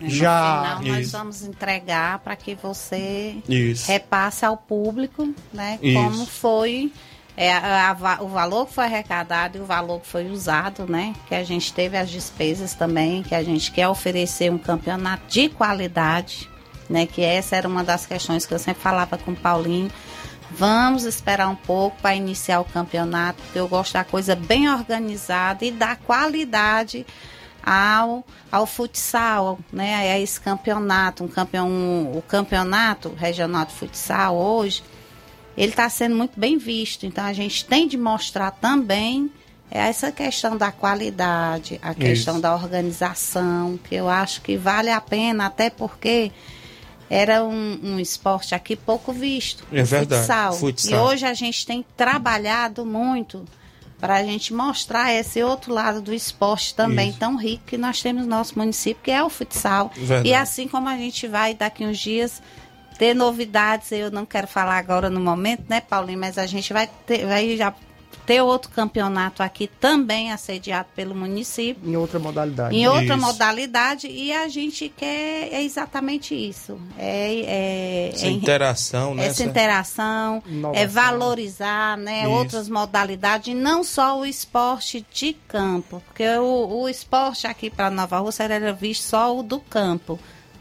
No Já. final, nós Isso. vamos entregar para que você Isso. repasse ao público, né? Isso. Como foi é, a- a o valor que foi arrecadado e o valor que foi usado, né? Que a gente teve as despesas também, que a gente quer oferecer um campeonato de qualidade, né? Que essa era uma das questões que eu sempre falava com o Paulinho. Vamos esperar um pouco para iniciar o campeonato, porque eu gosto da coisa bem organizada e da qualidade ao, ao futsal, né? A esse campeonato, um campeão, o campeonato regional de futsal hoje, ele está sendo muito bem visto. Então a gente tem de mostrar também essa questão da qualidade, a questão Isso. da organização, que eu acho que vale a pena, até porque era um, um esporte aqui pouco visto. É verdade, Futsal. futsal. E hoje a gente tem trabalhado muito para a gente mostrar esse outro lado do esporte também Isso. tão rico que nós temos no nosso município, que é o futsal. Verdade. E assim como a gente vai daqui uns dias ter novidades, eu não quero falar agora no momento, né, Paulinho, mas a gente vai ter, vai já ter outro campeonato aqui também assediado pelo município. Em outra modalidade. Em outra Isso. modalidade, e a gente quer é exatamente isso. É, é, Essa é- interação, né? essa interação, Inovação. é valorizar né, Isso. outras modalidades, e não só o esporte de campo, porque o, o esporte aqui para Nova Rússia era visto só o do campo.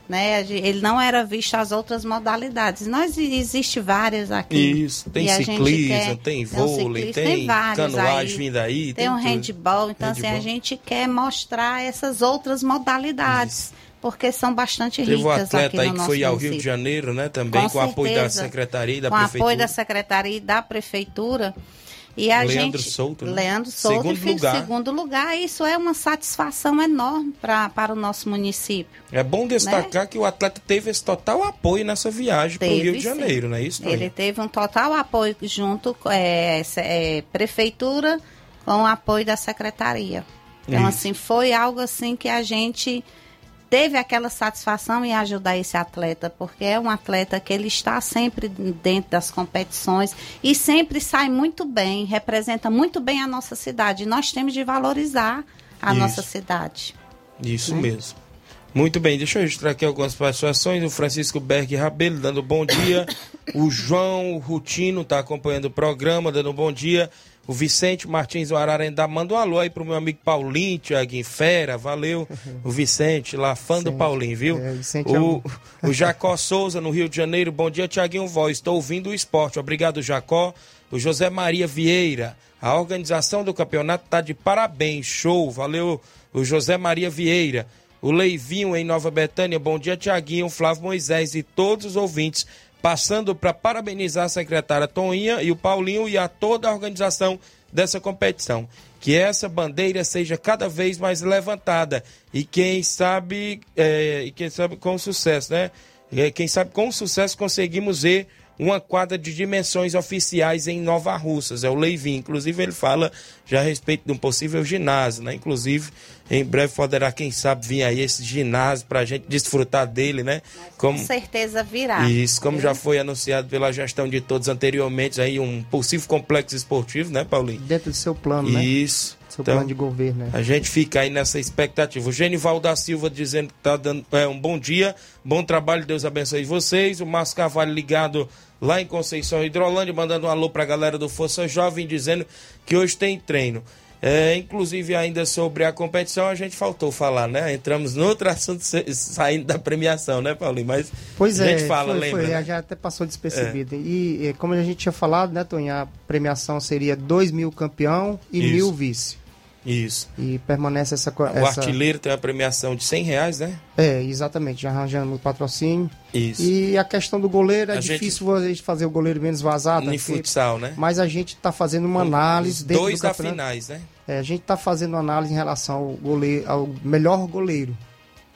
Né? Ele não era visto as outras modalidades. Nós existe várias aqui. Isso, tem ciclismo, tem um vôlei, tem, vários canoagem vindo aí. Tem, um tudo. handball, então assim, a Handball. gente quer mostrar essas outras modalidades, porque são bastante Teve um ricas aqui atleta no aí que nosso foi ao Rio de município. Janeiro, né? Também, com, Com o apoio da certeza. Secretaria e da com Prefeitura. apoio da secretaria e da prefeitura. E a Leandro gente, Souto, né? Leandro Souto, Segundo lugar. segundo lugar. Isso é uma satisfação enorme pra, para o nosso município. É bom destacar que o atleta teve esse total apoio nessa viagem para o Né? Rio de sim. Janeiro, não é isso? Ele teve um total apoio junto com é, é, prefeitura com o apoio da secretaria. Então, Isso. assim, foi algo assim que a gente teve aquela satisfação em ajudar esse atleta, porque é um atleta que ele está sempre dentro das competições e sempre sai muito bem, representa muito bem a nossa cidade. E nós temos de valorizar a Isso. nossa cidade. Isso Né? mesmo. Muito bem, deixa eu registrar aqui algumas participações. O Francisco Berg Rabelo dando bom dia. O João Rutino está acompanhando o programa, dando bom dia. O Vicente Martins do Ararendá manda um alô aí pro meu amigo Paulinho, Tiaguinho Fera, valeu. O Vicente, lá, fã do Paulinho, viu? é, Vicente é o, um- o Jacó Souza, no Rio de Janeiro, bom dia, Tiaguinho Voz, estou ouvindo o esporte. Obrigado, Jacó. O José Maria Vieira, a organização do campeonato tá de parabéns, show, valeu. O José Maria Vieira. O Leivinho em Nova Betânia, bom dia, Tiaguinho, Flávio Moisés e todos os ouvintes. Passando para parabenizar a secretária Toninha e o Paulinho e a toda a organização dessa competição. Que essa bandeira seja cada vez mais levantada e quem sabe, é, e quem sabe com sucesso, né? Quem sabe com sucesso conseguimos ver uma quadra de dimensões oficiais em Nova Russas, é o Leivinho. Inclusive, ele fala já a respeito de um possível ginásio, né? Inclusive, em breve poderá, quem sabe, vir aí esse ginásio para a gente desfrutar dele, né? Com Como, certeza virá. isso, como já foi anunciado pela gestão de todos anteriormente, aí um possível complexo esportivo, né, Paulinho? Dentro do seu plano, né? Isso. Seu Então, plano de governo, né? a gente fica aí nessa expectativa. O Genival da Silva dizendo que tá dando é, um bom dia, bom trabalho, Deus abençoe vocês. O Márcio Carvalho ligado lá em Conceição Hidrolândia, mandando um alô pra galera do Força Jovem, dizendo que hoje tem treino. É, inclusive, ainda sobre a competição, a gente faltou falar, né? Entramos no outro assunto sa- saindo da premiação, né, Paulinho? Mas Pois a é, gente fala, foi, lembra? foi, né? já até passou despercebido. E, e como a gente tinha falado, né, Tonho, a premiação seria 2 mil campeão e Isso. mil vice. Isso. E permanece essa... O essa artilheiro tem uma premiação de 100 reais, né? É, exatamente, já arranjando o patrocínio. Isso. E a questão do goleiro, é A difícil a gente fazer o goleiro menos vazado. Em futsal, né? Mas a gente está fazendo uma análise dois do da finais, né? É, a gente está fazendo uma análise em relação ao, goleiro, ao melhor goleiro.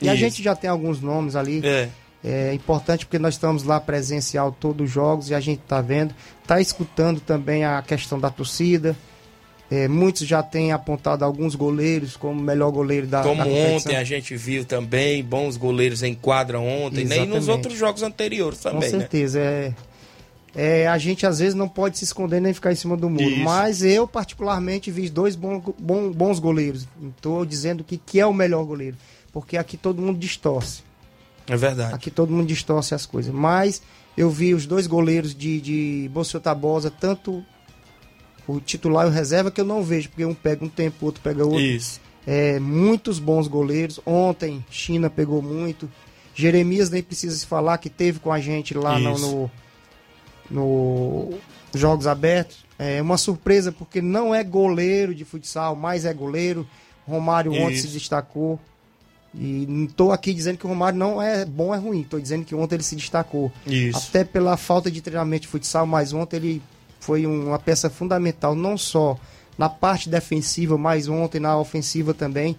E a Isso. gente já tem alguns nomes ali. É. É importante porque nós estamos lá presencial todos os jogos e a gente está vendo, está escutando também a questão da torcida. É, muitos já têm apontado alguns goleiros como o melhor goleiro da, Como da ontem a gente viu também, bons goleiros em quadra ontem, né? E nos outros jogos anteriores Com também, né? certeza. É, é, a gente às vezes não pode se esconder nem ficar em cima do muro. Isso. Mas eu, particularmente, vi dois bons, bom- bons goleiros. Estou dizendo que, que é o melhor goleiro. Porque aqui todo mundo distorce. É verdade. Aqui todo mundo distorce as coisas. Mas eu vi os dois goleiros de, de Bolsonaro Tabosa, tanto o titular e o reserva, que eu não vejo, porque um pega um tempo, o outro pega outro. Isso. É, muitos bons goleiros. Ontem, China pegou muito. Jeremias nem precisa se falar que teve com a gente lá no, no, no Jogos Abertos. É uma surpresa porque não é goleiro de futsal, mas é goleiro. Romário ontem Isso. se destacou. E não estou aqui dizendo que o Romário não é bom, é ruim. Estou dizendo que ontem ele se destacou. Isso. Até pela falta de treinamento de futsal, mas ontem ele foi um- uma peça fundamental, não só na parte defensiva, mas ontem na ofensiva também.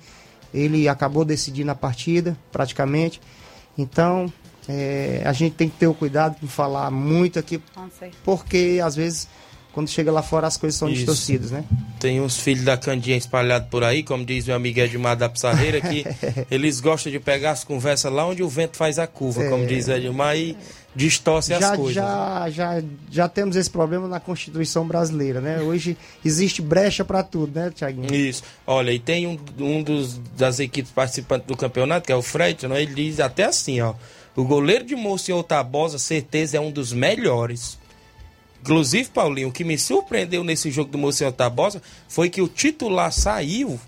Ele acabou decidindo a partida, praticamente. Então, é, a gente tem que ter o cuidado de falar muito aqui, porque às vezes, quando chega lá fora, as coisas são Isso. distorcidas, né? Tem uns filhos da Candinha espalhados por aí, como diz meu amigo Edmar da Pissarreira, que eles gostam de pegar as conversas lá onde o vento faz a curva, como diz Edmar, e distorce as já, coisas. já, já, já temos esse problema na Constituição brasileira, né? Hoje existe brecha para tudo, né, Tiaguinho? Isso. Olha, e tem um, um dos, das equipes participantes do campeonato, que é o Fred, né? ele diz até assim, ó. O goleiro de Monsenhor Tabosa, certeza, é um dos melhores. Inclusive, Paulinho, o que me surpreendeu nesse jogo do Monsenhor Tabosa foi que o titular saiu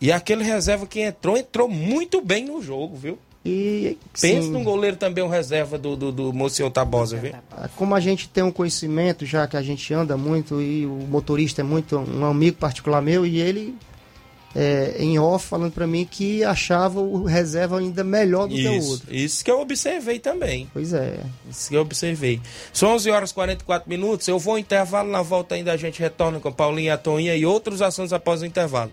e aquele reserva que entrou, entrou muito bem no jogo, viu? E Pensa sim, num goleiro também, um reserva do, do, do Monsenhor Tabosa, viu? como a gente tem um conhecimento, já que a gente anda muito e o motorista é muito um amigo particular meu, e ele é, em off falando para mim que achava o reserva ainda melhor do que o Isso, outro. isso que eu observei também. Pois é. Isso que eu observei. São 11 horas e 44 minutos. Eu vou ao intervalo. Na volta ainda a gente retorna com Paulinho, a Toninha e outros assuntos após o intervalo.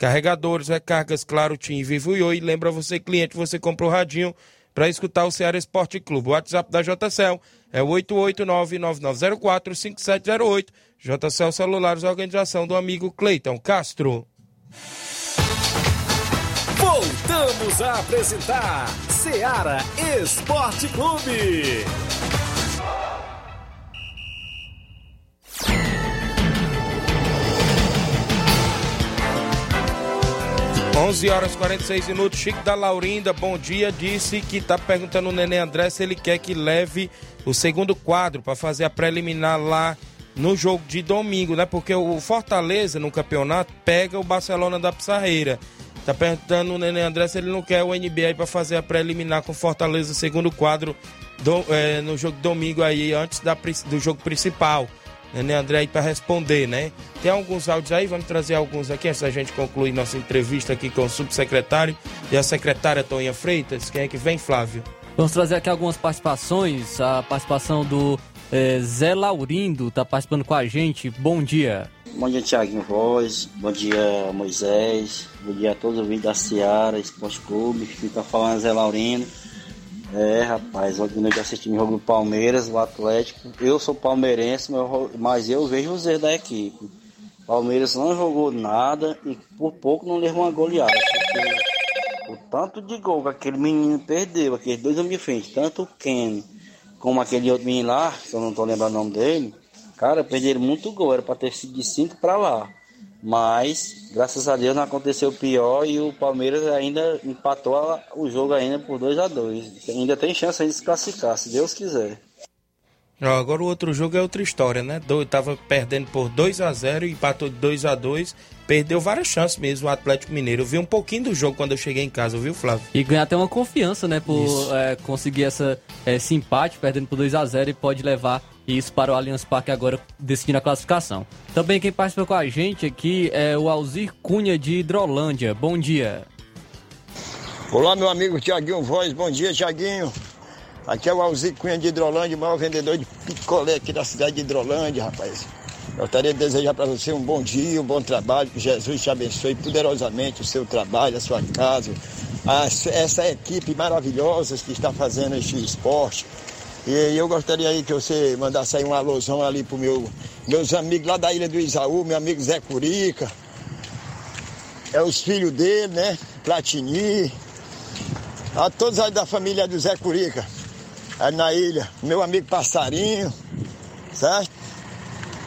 carregadores, recargas, claro, TIM, Vivo e Oi. Lembra você, cliente, você compra o radinho para escutar o Ceará Esporte Clube. O WhatsApp da JCL é o 889-9904-5708. JCL Celulares, organização do amigo Cleiton Castro. Voltamos a apresentar Seara Esporte Clube. 11 horas e 46 minutos. Chico da Laurinda, bom dia. Disse que está perguntando o Nenê André se ele quer que leve o segundo quadro para fazer a preliminar lá no jogo de domingo, né? Porque o Fortaleza no campeonato pega o Barcelona da Pissarreira. Tá perguntando o Nenê André se ele não quer o NBA para fazer a preliminar com o Fortaleza, segundo quadro do- eh, no jogo de domingo aí, antes da, do jogo principal. Nenê André aí para responder, né? Tem alguns áudios aí, vamos trazer alguns aqui antes da gente concluir nossa entrevista aqui com o subsecretário e a secretária Toninha Freitas. Quem é que vem, Flávio? Vamos trazer aqui algumas participações. A participação do eh, Zé Laurindo está participando com a gente. Bom dia. Bom dia, Tiaguinho Voz. Bom dia, Moisés. Bom dia a todos os ouvintes da Seara Esporte Clube. Fica falando Zé Laurino. É, rapaz, eu assisti o jogo do Palmeiras, o Atlético. Eu sou palmeirense, mas eu- vejo os erros da equipe. Palmeiras não jogou nada e por pouco não levou uma goleada. Porque o tanto de gol que aquele menino perdeu, aqueles dois homens de frente, tanto o Ken como aquele outro menino lá, que eu não tô lembrando o nome dele, cara, perderam muito gol, era pra ter sido de 5 pra lá. Mas, graças a Deus, não aconteceu pior e o Palmeiras ainda empatou o jogo ainda por 2 a 2 Ainda tem chance de se classificar, se Deus quiser. Agora o outro jogo é outra história, né? Do, tava perdendo por 2 a 0 e empatou de 2 a 2 Perdeu várias chances mesmo o Atlético Mineiro. Eu vi um pouquinho do jogo quando eu cheguei em casa, viu, Flávio? E ganhar até uma confiança, né? Por é, conseguir essa, esse empate, perdendo por 2 a 0 e pode levar isso para o Allianz Parque agora, decidindo a classificação. Também quem participa com a gente aqui é o Alzir Cunha de Hidrolândia. Bom dia. Olá, meu amigo Tiaguinho Voz. Bom dia, Tiaguinho. Aqui é o Alzir Cunha de Hidrolândia, o maior vendedor de picolé aqui da cidade de Hidrolândia, rapaz. Gostaria de desejar para você um bom dia, um bom trabalho, que Jesus te abençoe poderosamente o seu trabalho, a sua casa, a- essa equipe maravilhosa que está fazendo este esporte. E eu gostaria aí que você mandasse aí um alusão ali para meu, meus amigos lá da Ilha do Isaú, meu amigo Zé Curica, é os filhos dele, né? Platini, a todos aí da família do Zé Curica, aí na ilha, meu amigo Passarinho, certo?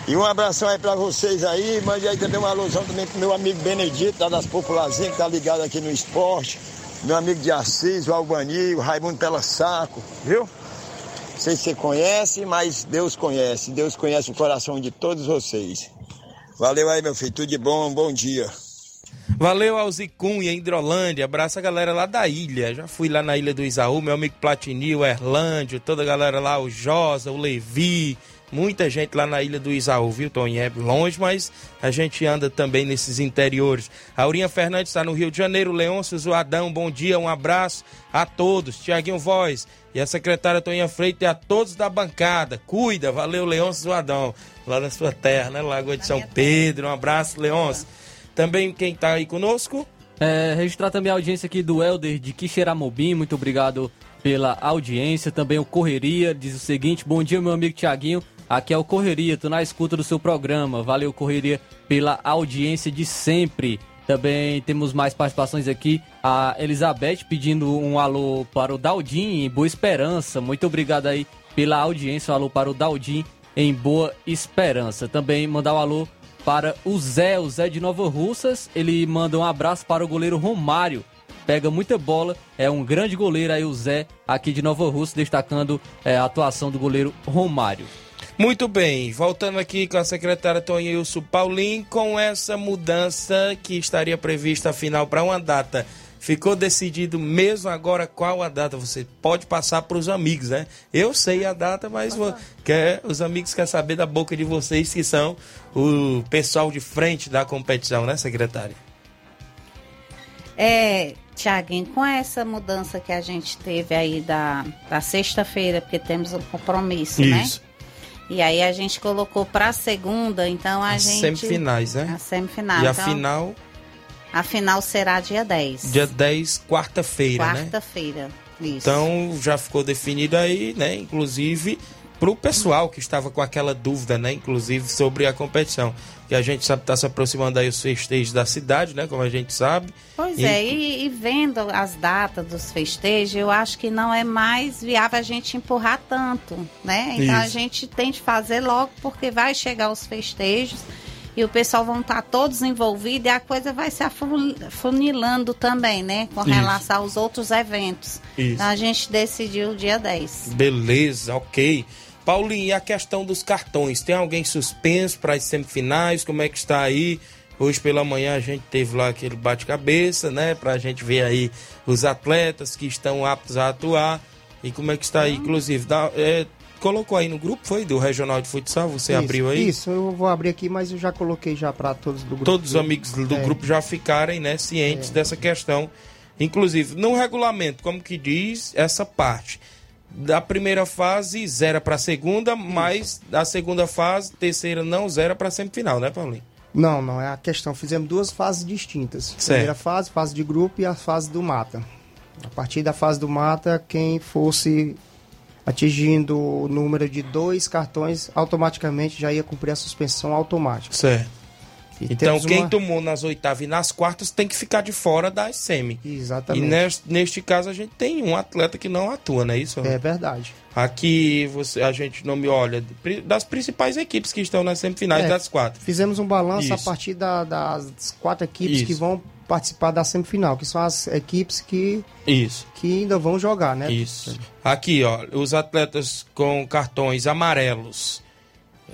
E um abração aí pra vocês aí, mande aí também uma alusão também pro meu amigo Benedito, lá das Populazinhas, que tá ligado aqui no esporte, meu amigo de Assis, o Albani, o Raimundo Pela Saco, viu? Não sei se você conhece, mas Deus conhece, Deus conhece o coração de todos vocês. Valeu aí, meu filho, tudo de bom, bom dia. Valeu, Alzicunha, Hidrolândia. Abraço a galera lá da ilha. Já fui lá na ilha do Isaú, meu amigo Platini, o Erlândio, toda a galera lá, o Josa, o Levi. Muita gente lá na ilha do Isaú, viu, Tony? É longe, mas a gente anda também nesses interiores. Aurinha Fernandes está no Rio de Janeiro. Leôncio Zoadão, bom dia, um abraço a todos. Tiaguinho Voz e a secretária Toninha Freitas e a todos da bancada. Cuida, valeu, Leôncio Zoadão, lá na sua terra, né? Lagoa de São Pedro. Um abraço, Leôncio. Também quem tá aí conosco? É, registrar também a audiência aqui do Helder de Quixeramobim, muito obrigado pela audiência. Também o Correria diz o seguinte: Bom dia, meu amigo Tiaguinho. Aqui é o Correria, tô na escuta do seu programa. Valeu, Correria, pela audiência de sempre. Também temos mais participações aqui. A Elizabeth pedindo um alô para o Daldim em Boa Esperança. Muito obrigado aí pela audiência. Um alô para o Daldim em Boa Esperança. Também mandar um alô para o Zé, o Zé de Nova Russas. Ele manda um abraço para o goleiro Romário. Pega muita bola, é um grande goleiro aí o Zé aqui de Nova Russa, destacando é, a atuação do goleiro Romário. Muito bem, voltando aqui com a secretária Tonilson Paulin, com essa mudança que estaria prevista afinal para uma data. Ficou decidido mesmo agora qual a data? Você pode passar para os amigos, né? Eu sei a data, mas vou, quer, os amigos querem saber da boca de vocês, que são o pessoal de frente da competição, né, secretária? É, Tiaguinho, com essa mudança que a gente teve aí da, da sexta-feira, porque temos um compromisso, né? Isso. E aí a gente colocou pra segunda, então a As gente. semifinais, né? A semifinal. E a então, final, a final será dia 10. dia 10, quarta-feira, né? Quarta-feira. Isso. Então já ficou definido aí, né? Inclusive pro pessoal que estava com aquela dúvida, né? Inclusive sobre a competição. Que a gente sabe está se aproximando aí os festejos da cidade, né? Como a gente sabe. Pois E- é, e, e vendo as datas dos festejos, eu acho que não é mais viável a gente empurrar tanto, né? Então a Isso. gente tem de fazer logo, porque vai chegar os festejos e o pessoal vão estar todos envolvidos e a coisa vai se afun- afunilando também, né? Com Isso. relação aos outros eventos. Isso. Então a gente decidiu o dia 10. Beleza, ok. Paulinho, e a questão dos cartões? Tem alguém suspenso para as semifinais? Como é que está aí? Hoje pela manhã a gente teve lá aquele bate-cabeça, né? Pra gente ver aí os atletas que estão aptos a atuar. E como é que está aí? Inclusive, dá- é, colocou aí no grupo, foi? Do Regional de Futsal? Você Isso, abriu aí? Isso, eu vou abrir aqui, mas eu já coloquei já para todos do grupo. Todos os amigos do É. grupo já ficarem né, cientes dessa questão. Inclusive, no regulamento, como que diz essa parte? Da primeira fase, zera para a segunda, mas da segunda fase, terceira não zera para a semifinal, né, Paulinho? Não, não, é a questão. Fizemos duas fases distintas. Certo. Primeira fase, fase de grupo e a fase do mata. A partir da fase do mata, quem fosse atingindo o número de dois cartões, automaticamente já ia cumprir a suspensão automática. Certo. Então, temos quem uma- tomou nas oitavas e nas quartas tem que ficar de fora das semi. Exatamente. E neste, neste caso a gente tem um atleta que não atua, não é isso? É verdade. Aqui você, a gente não me olha das principais equipes que estão nas semifinais É, das quatro. Fizemos um balanço a Isso. partir da- das quatro equipes Isso. que vão participar da semifinal, que são as equipes que, Isso. que ainda vão jogar, né? Isso. Aqui, ó, os atletas com cartões amarelos,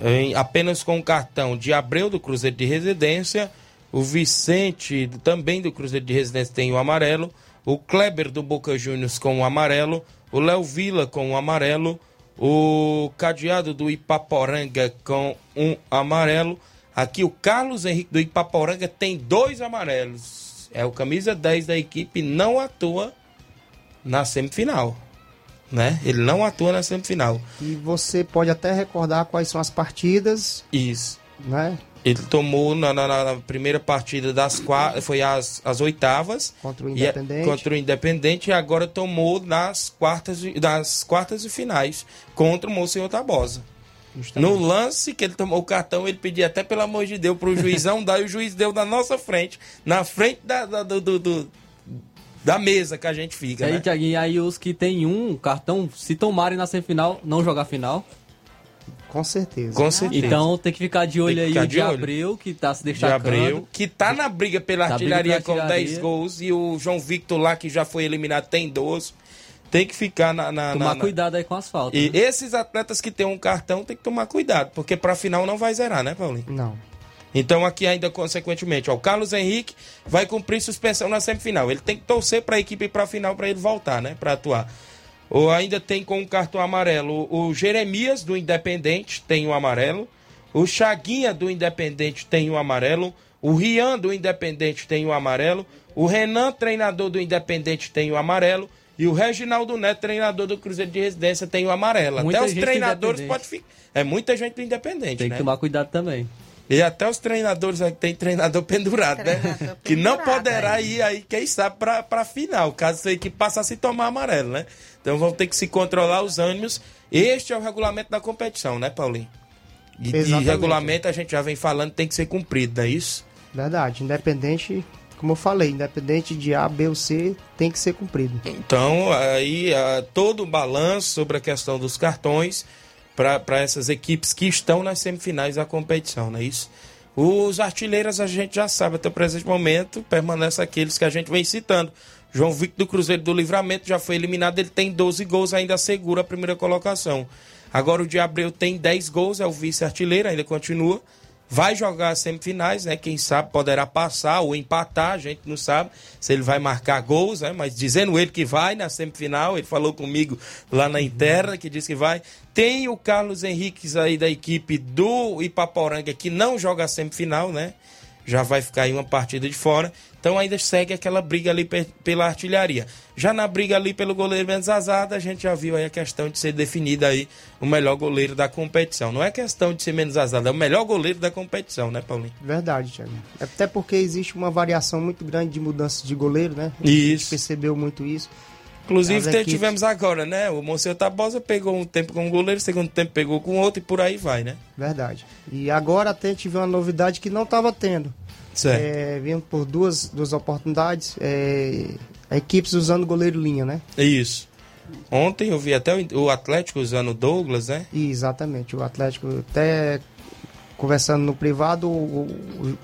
em- apenas com o cartão de Abreu do Cruzeiro de Residência, o Vicente também do Cruzeiro de Residência tem o amarelo, o Kleber do Boca Juniors com o amarelo, o Léo Vila com o amarelo, o Cadeado do Ipaporanga com um amarelo. Aqui o Carlos Henrique do Ipaporanga tem dois amarelos. É o camisa 10 da equipe, não atua na semifinal. Né? Ele não atua na semifinal. E você pode até recordar quais são as partidas, Isso. né? Ele tomou na, na- na primeira partida das quatro, foi as, as oitavas. Contra o e é- Independente. contra o Independente e agora tomou nas quartas, e- nas quartas e finais contra o Monsenhor Tabosa. No lance que ele tomou o cartão, ele pedia até pelo amor de Deus pro juizão dar e o juiz deu na nossa frente, na frente da, da, do- do- do- da mesa que a gente fica, aí, né? Thiaguinho, aí os que tem um cartão, se tomarem na semifinal, não jogar final. Com certeza. Com certeza. Então tem que ficar de olho aí o de de. Abreu, que tá se de destacando. Abreu, que tá na briga pela briga artilharia pela com artilharia. 10 gols e o João Victor lá que já foi eliminado tem 12. Tem que ficar na, na- Tomar na- na- cuidado aí com as faltas. E né? esses atletas que têm um cartão tem que tomar cuidado, porque pra final não vai zerar, né, Paulinho? Não. Então aqui ainda consequentemente, ó, o Carlos Henrique vai cumprir suspensão na semifinal. Ele tem que torcer para a equipe ir para a final para ele voltar, né, para atuar. Ou ainda tem com o cartão amarelo o o Jeremias do Independente tem o amarelo, o Chaguinha do Independente tem o amarelo, o Rian do Independente tem o amarelo, o Renan treinador do Independente tem o amarelo e o Reginaldo Neto treinador do Cruzeiro de Residência tem o amarelo. Muita Até os treinadores podem ficar. É muita gente do Independente, Tem né? que tomar cuidado também. E até os treinadores, tem treinador pendurado, né? Treinador Que não poderá é. ir aí, quem sabe, pra, pra final, caso a equipe passasse a tomar amarelo, né? Então vão ter que se controlar os ânimos. Este é o regulamento da competição, né, Paulinho? E, e regulamento a gente já vem falando tem que ser cumprido, não é isso? Verdade. Independente, como eu falei, independente de A, B ou C, tem que ser cumprido. Então, aí, ah, todo o balanço sobre a questão dos cartões para essas equipes que estão nas semifinais da competição, não é isso? Os artilheiros a gente já sabe, até o presente momento, permanece aqueles que a gente vem citando. João Victor do Cruzeiro do Livramento já foi eliminado, ele tem 12 gols, ainda segura a primeira colocação. Agora o de Abreu tem 10 gols, é o vice-artilheiro, ainda continua. Vai jogar as semifinais, né? Quem sabe poderá passar ou empatar, a gente não sabe se ele vai marcar gols, né? Mas dizendo ele que vai na semifinal, ele falou comigo lá na interna que disse que vai. Tem o Carlos Henriques aí da equipe do Ipaporanga que não joga a semifinal, né? Já vai ficar aí uma partida de fora. Então ainda segue aquela briga ali pe- pela artilharia. Já na briga ali pelo goleiro menos azado, a gente já viu aí a questão de ser definida aí o melhor goleiro da competição. Não é questão de ser menos azado, é o melhor goleiro da competição, né, Paulinho? Verdade, Thiago. Até porque existe uma variação muito grande de mudanças de goleiro, né? A Isso. gente percebeu muito isso. Inclusive equipes- tivemos agora, né? O Monsenhor Tabosa pegou um tempo com um goleiro, segundo tempo pegou com outro e por aí vai, né? Verdade. E agora até tive uma novidade que não estava tendo. Certo. É, vindo por duas, duas oportunidades, é, equipes usando goleiro linha, né? É Isso. Ontem eu vi até o o Atlético usando o Douglas, né? Exatamente. O Atlético, até conversando no privado, o, o-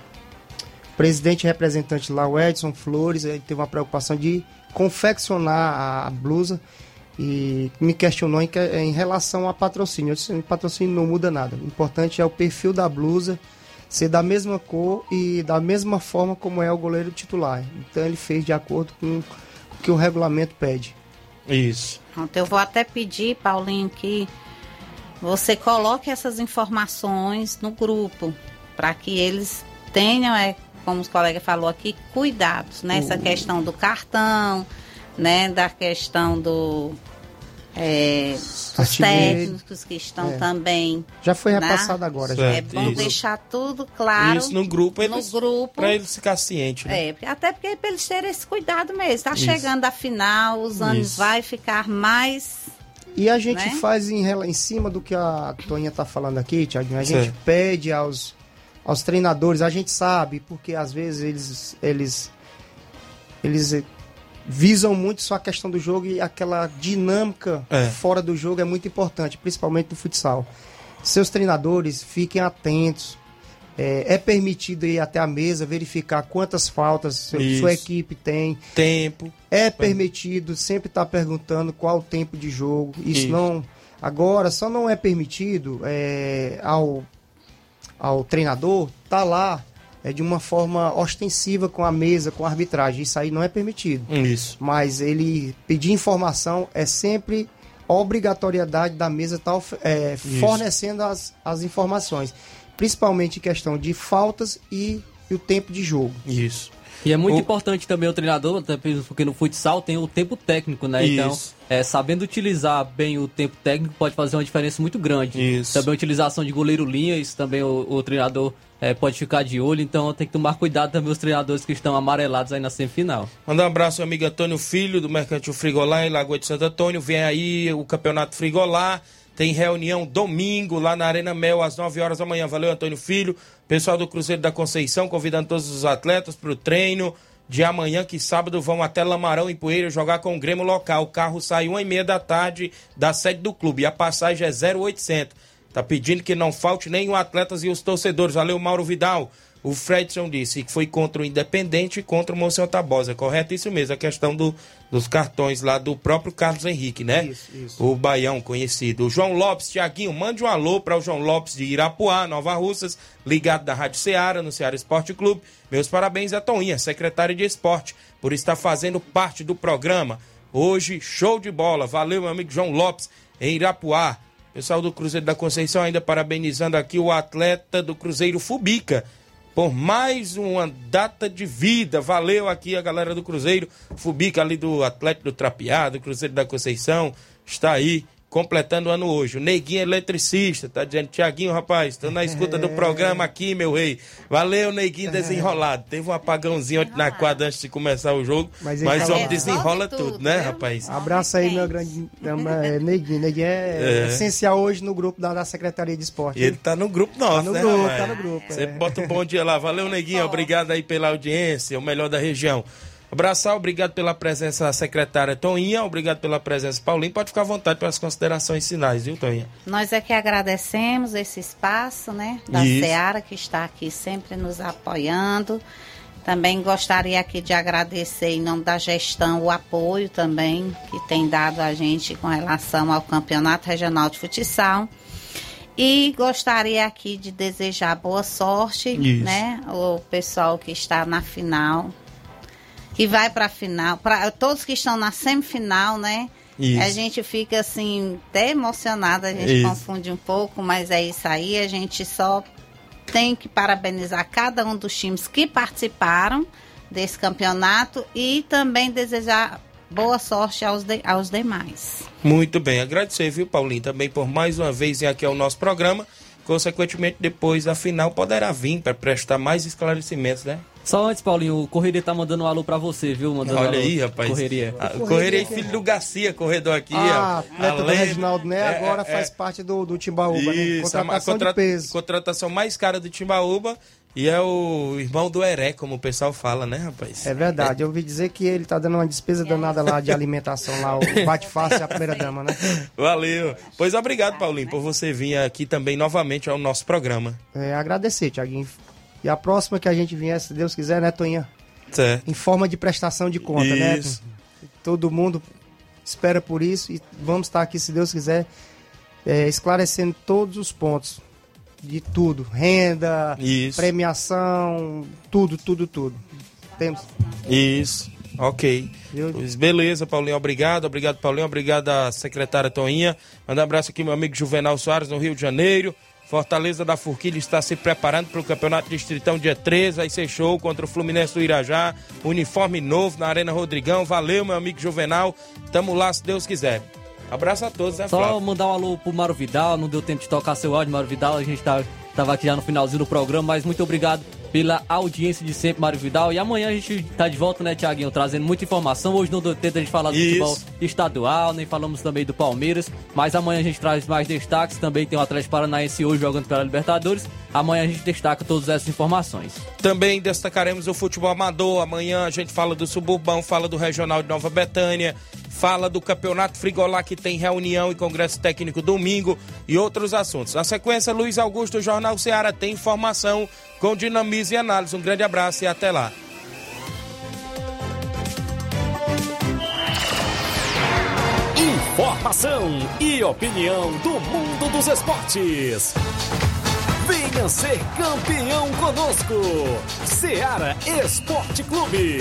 presidente representante lá, o Edson Flores, ele teve uma preocupação de confeccionar a, blusa e me questionou em, em relação a patrocínio. Eu disse, patrocínio não muda nada. O importante é o perfil da blusa ser da mesma cor e da mesma forma como é o goleiro titular. Então ele fez de acordo com o que o regulamento pede. Isso. Pronto, eu vou até pedir, Paulinho, que você coloque essas informações no grupo, para que eles tenham, é, como os colegas falou aqui, cuidados nessa questão do cartão, né, da questão do é, Artilheiro. técnicos que estão É. também. Já foi né? repassado agora. Certo. Já. É bom Isso. deixar tudo claro Isso no grupo, no eles, grupo. pra eles ficar cientes, né? É, porque- até porque para eles terem esse cuidado mesmo. Tá Isso. chegando a final, os anos Isso. vai ficar mais E a gente né? faz em, em cima do que a Toninha tá falando aqui, Tiaguinho. A gente Certo. pede aos, aos treinadores, a gente sabe, porque às vezes eles, eles, eles visam muito só a questão do jogo e aquela dinâmica É. fora do jogo é muito importante, principalmente no futsal. Seus treinadores fiquem atentos. É, é permitido ir até a mesa verificar quantas faltas seu- sua equipe tem. Tempo. É permitido sempre estar perguntando qual o tempo de jogo. Isso, Isso. não. Agora, só não é permitido é, ao, ao treinador estar lá é, de uma forma ostensiva com a mesa, com a arbitragem. Isso aí não é permitido. Isso. Mas ele pedir informação é sempre obrigatoriedade da mesa estar of- é, fornecendo as, as informações. Principalmente em questão de faltas e, e o tempo de jogo. Isso. E é muito O- importante também o treinador, porque no futsal tem o tempo técnico, né? Então, Isso. é, sabendo utilizar bem o tempo técnico pode fazer uma diferença muito grande. Isso. Também a utilização de goleiro linha, isso também o, o treinador é, pode ficar de olho. Então tem que tomar cuidado também os treinadores que estão amarelados aí na semifinal. Mandar um abraço ao amigo Antônio Filho, do Mercantil Frigolá, em Lagoa de Santo Antônio. Vem aí o Campeonato Frigolá. Tem reunião domingo lá na Arena Mel, às 9 horas da manhã. Valeu, Antônio Filho. Pessoal do Cruzeiro da Conceição, convidando todos os atletas para o treino de amanhã, que sábado vão até Lamarão, em Poeira, jogar com o Grêmio local. O carro sai uma e meia da tarde da sede do clube. E a passagem é 0800. Tá pedindo que não falte nenhum atletas e os torcedores. Valeu, Mauro Vidal. O Fredson disse que foi contra o Independente e contra o Monsenhor Tabosa. Correto isso mesmo, a questão do, dos cartões lá do próprio Carlos Henrique, né? Isso, isso. O baião conhecido. O João Lopes, Tiaguinho, mande um alô para o João Lopes de Irapuá, Nova Russas, ligado da Rádio Ceará, no Ceará Esporte Clube. Meus parabéns a Toninha, secretária de Esporte, por estar fazendo parte do programa. Hoje, show de bola. Valeu, meu amigo João Lopes, em Irapuá. Pessoal do Cruzeiro da Conceição ainda parabenizando aqui o atleta do Cruzeiro Fubica por mais uma data de vida. Valeu aqui a galera do Cruzeiro Fubica ali do Atlético do Trapeado, Cruzeiro da Conceição, está aí completando o ano hoje. O Neguinho Eletricista, tá dizendo, Tiaguinho, rapaz, tô na escuta do programa aqui, meu rei. Valeu, Neguinho Desenrolado. Teve um apagãozinho ontem na quadra antes de começar o jogo, Mas mas, tá desenrola Resolve tudo, tudo, né, rapaz? Abraço aí, meu grande é, Neguinho. Neguinho é, É. essencial hoje no grupo da, da Secretaria de Esporte. E ele tá no grupo nosso, no né, grupo, rapaz? tá no grupo, Você é. bota um bom dia lá. Valeu, Neguinho. Obrigado aí pela audiência, o melhor da região. Abraçar, obrigado pela presença, secretária Toninha. Obrigado pela presença, Paulinho. Pode ficar à vontade para as considerações finais, viu, Toninha? Nós é que agradecemos esse espaço, né, da Isso. Seara, que está aqui sempre nos apoiando. Também gostaria aqui de agradecer em nome da gestão o apoio também que tem dado a gente com relação ao Campeonato Regional de Futsal. E gostaria aqui de desejar boa sorte, Isso. né, o pessoal que está na final, que vai para a final, para todos que estão na semifinal, né? Isso. A gente fica assim, até emocionada, a gente Isso. confunde um pouco, mas é isso aí. A gente só tem que parabenizar cada um dos times que participaram desse campeonato e também desejar boa sorte aos, de- aos demais. Muito bem. Agradecer, viu, Paulinho, também por mais uma vez vir aqui ao nosso programa. Consequentemente, depois da final, poderá vir para prestar mais esclarecimentos, né? Só antes, Paulinho, o Correria tá mandando um alô pra você, viu? Mandando Olha alô. aí, rapaz. Correria. Ah, Correria, filho do Garcia, corredor aqui. Ah, ó. atleta do Além- Reginaldo Né, É, agora é, faz é. parte do, do Timbaúba, né? Isso, a ma- Contratação contra- de peso. Contratação mais cara do Timbaúba e é o irmão do Heré, como o pessoal fala, né, rapaz? É verdade, eu ouvi dizer que ele tá dando uma despesa danada lá de alimentação lá, o bate-face e a primeira dama, né? Valeu. Pois obrigado, Paulinho, por você vir aqui também novamente ao nosso programa. É, agradecer, Tiaguinho. E a próxima que a gente vier, se Deus quiser, né, Toninha? Certo. Em forma de prestação de conta, né? Isso. Todo mundo espera por isso e vamos estar aqui, se Deus quiser, é, esclarecendo todos os pontos de tudo. Renda, Isso. premiação, tudo, tudo, tudo. Temos. Isso. Ok. Pois beleza, Paulinho, obrigado. Obrigado, Paulinho. Obrigado à secretária Toinha. Manda um abraço aqui, meu amigo Juvenal Soares, no Rio de Janeiro. Fortaleza da Forquilha está se preparando para o Campeonato Distritão dia 13. Vai ser show contra o Fluminense do Irajá. Uniforme novo na Arena Rodrigão. Valeu, meu amigo Juvenal. Tamo lá, se Deus quiser. Abraço a todos, né, Só mandar um alô pro Mário Vidal, não deu tempo de tocar seu áudio, Mário Vidal, a gente tá Tava aqui já no finalzinho do programa, mas muito obrigado pela audiência de sempre, Mário Vidal. E amanhã a gente tá de volta, né, Tiaguinho, trazendo muita informação. Hoje não deu tempo a gente falar do Isso. futebol estadual, nem falamos também do Palmeiras, mas amanhã a gente traz mais destaques. Também tem o Atlético Paranaense hoje jogando pela Libertadores. Amanhã a gente destaca todas essas informações. Também destacaremos o futebol amador. Amanhã a gente fala do Suburbão, fala do Regional de Nova Betânia, fala do Campeonato Frigolá que tem reunião e congresso técnico domingo e outros assuntos. Na sequência, Luiz Augusto, Jornal Ceará tem informação com dinamismo e análise. Um grande abraço e até lá. Informação e opinião do mundo dos esportes. Venha ser campeão conosco. Seara Esporte Clube.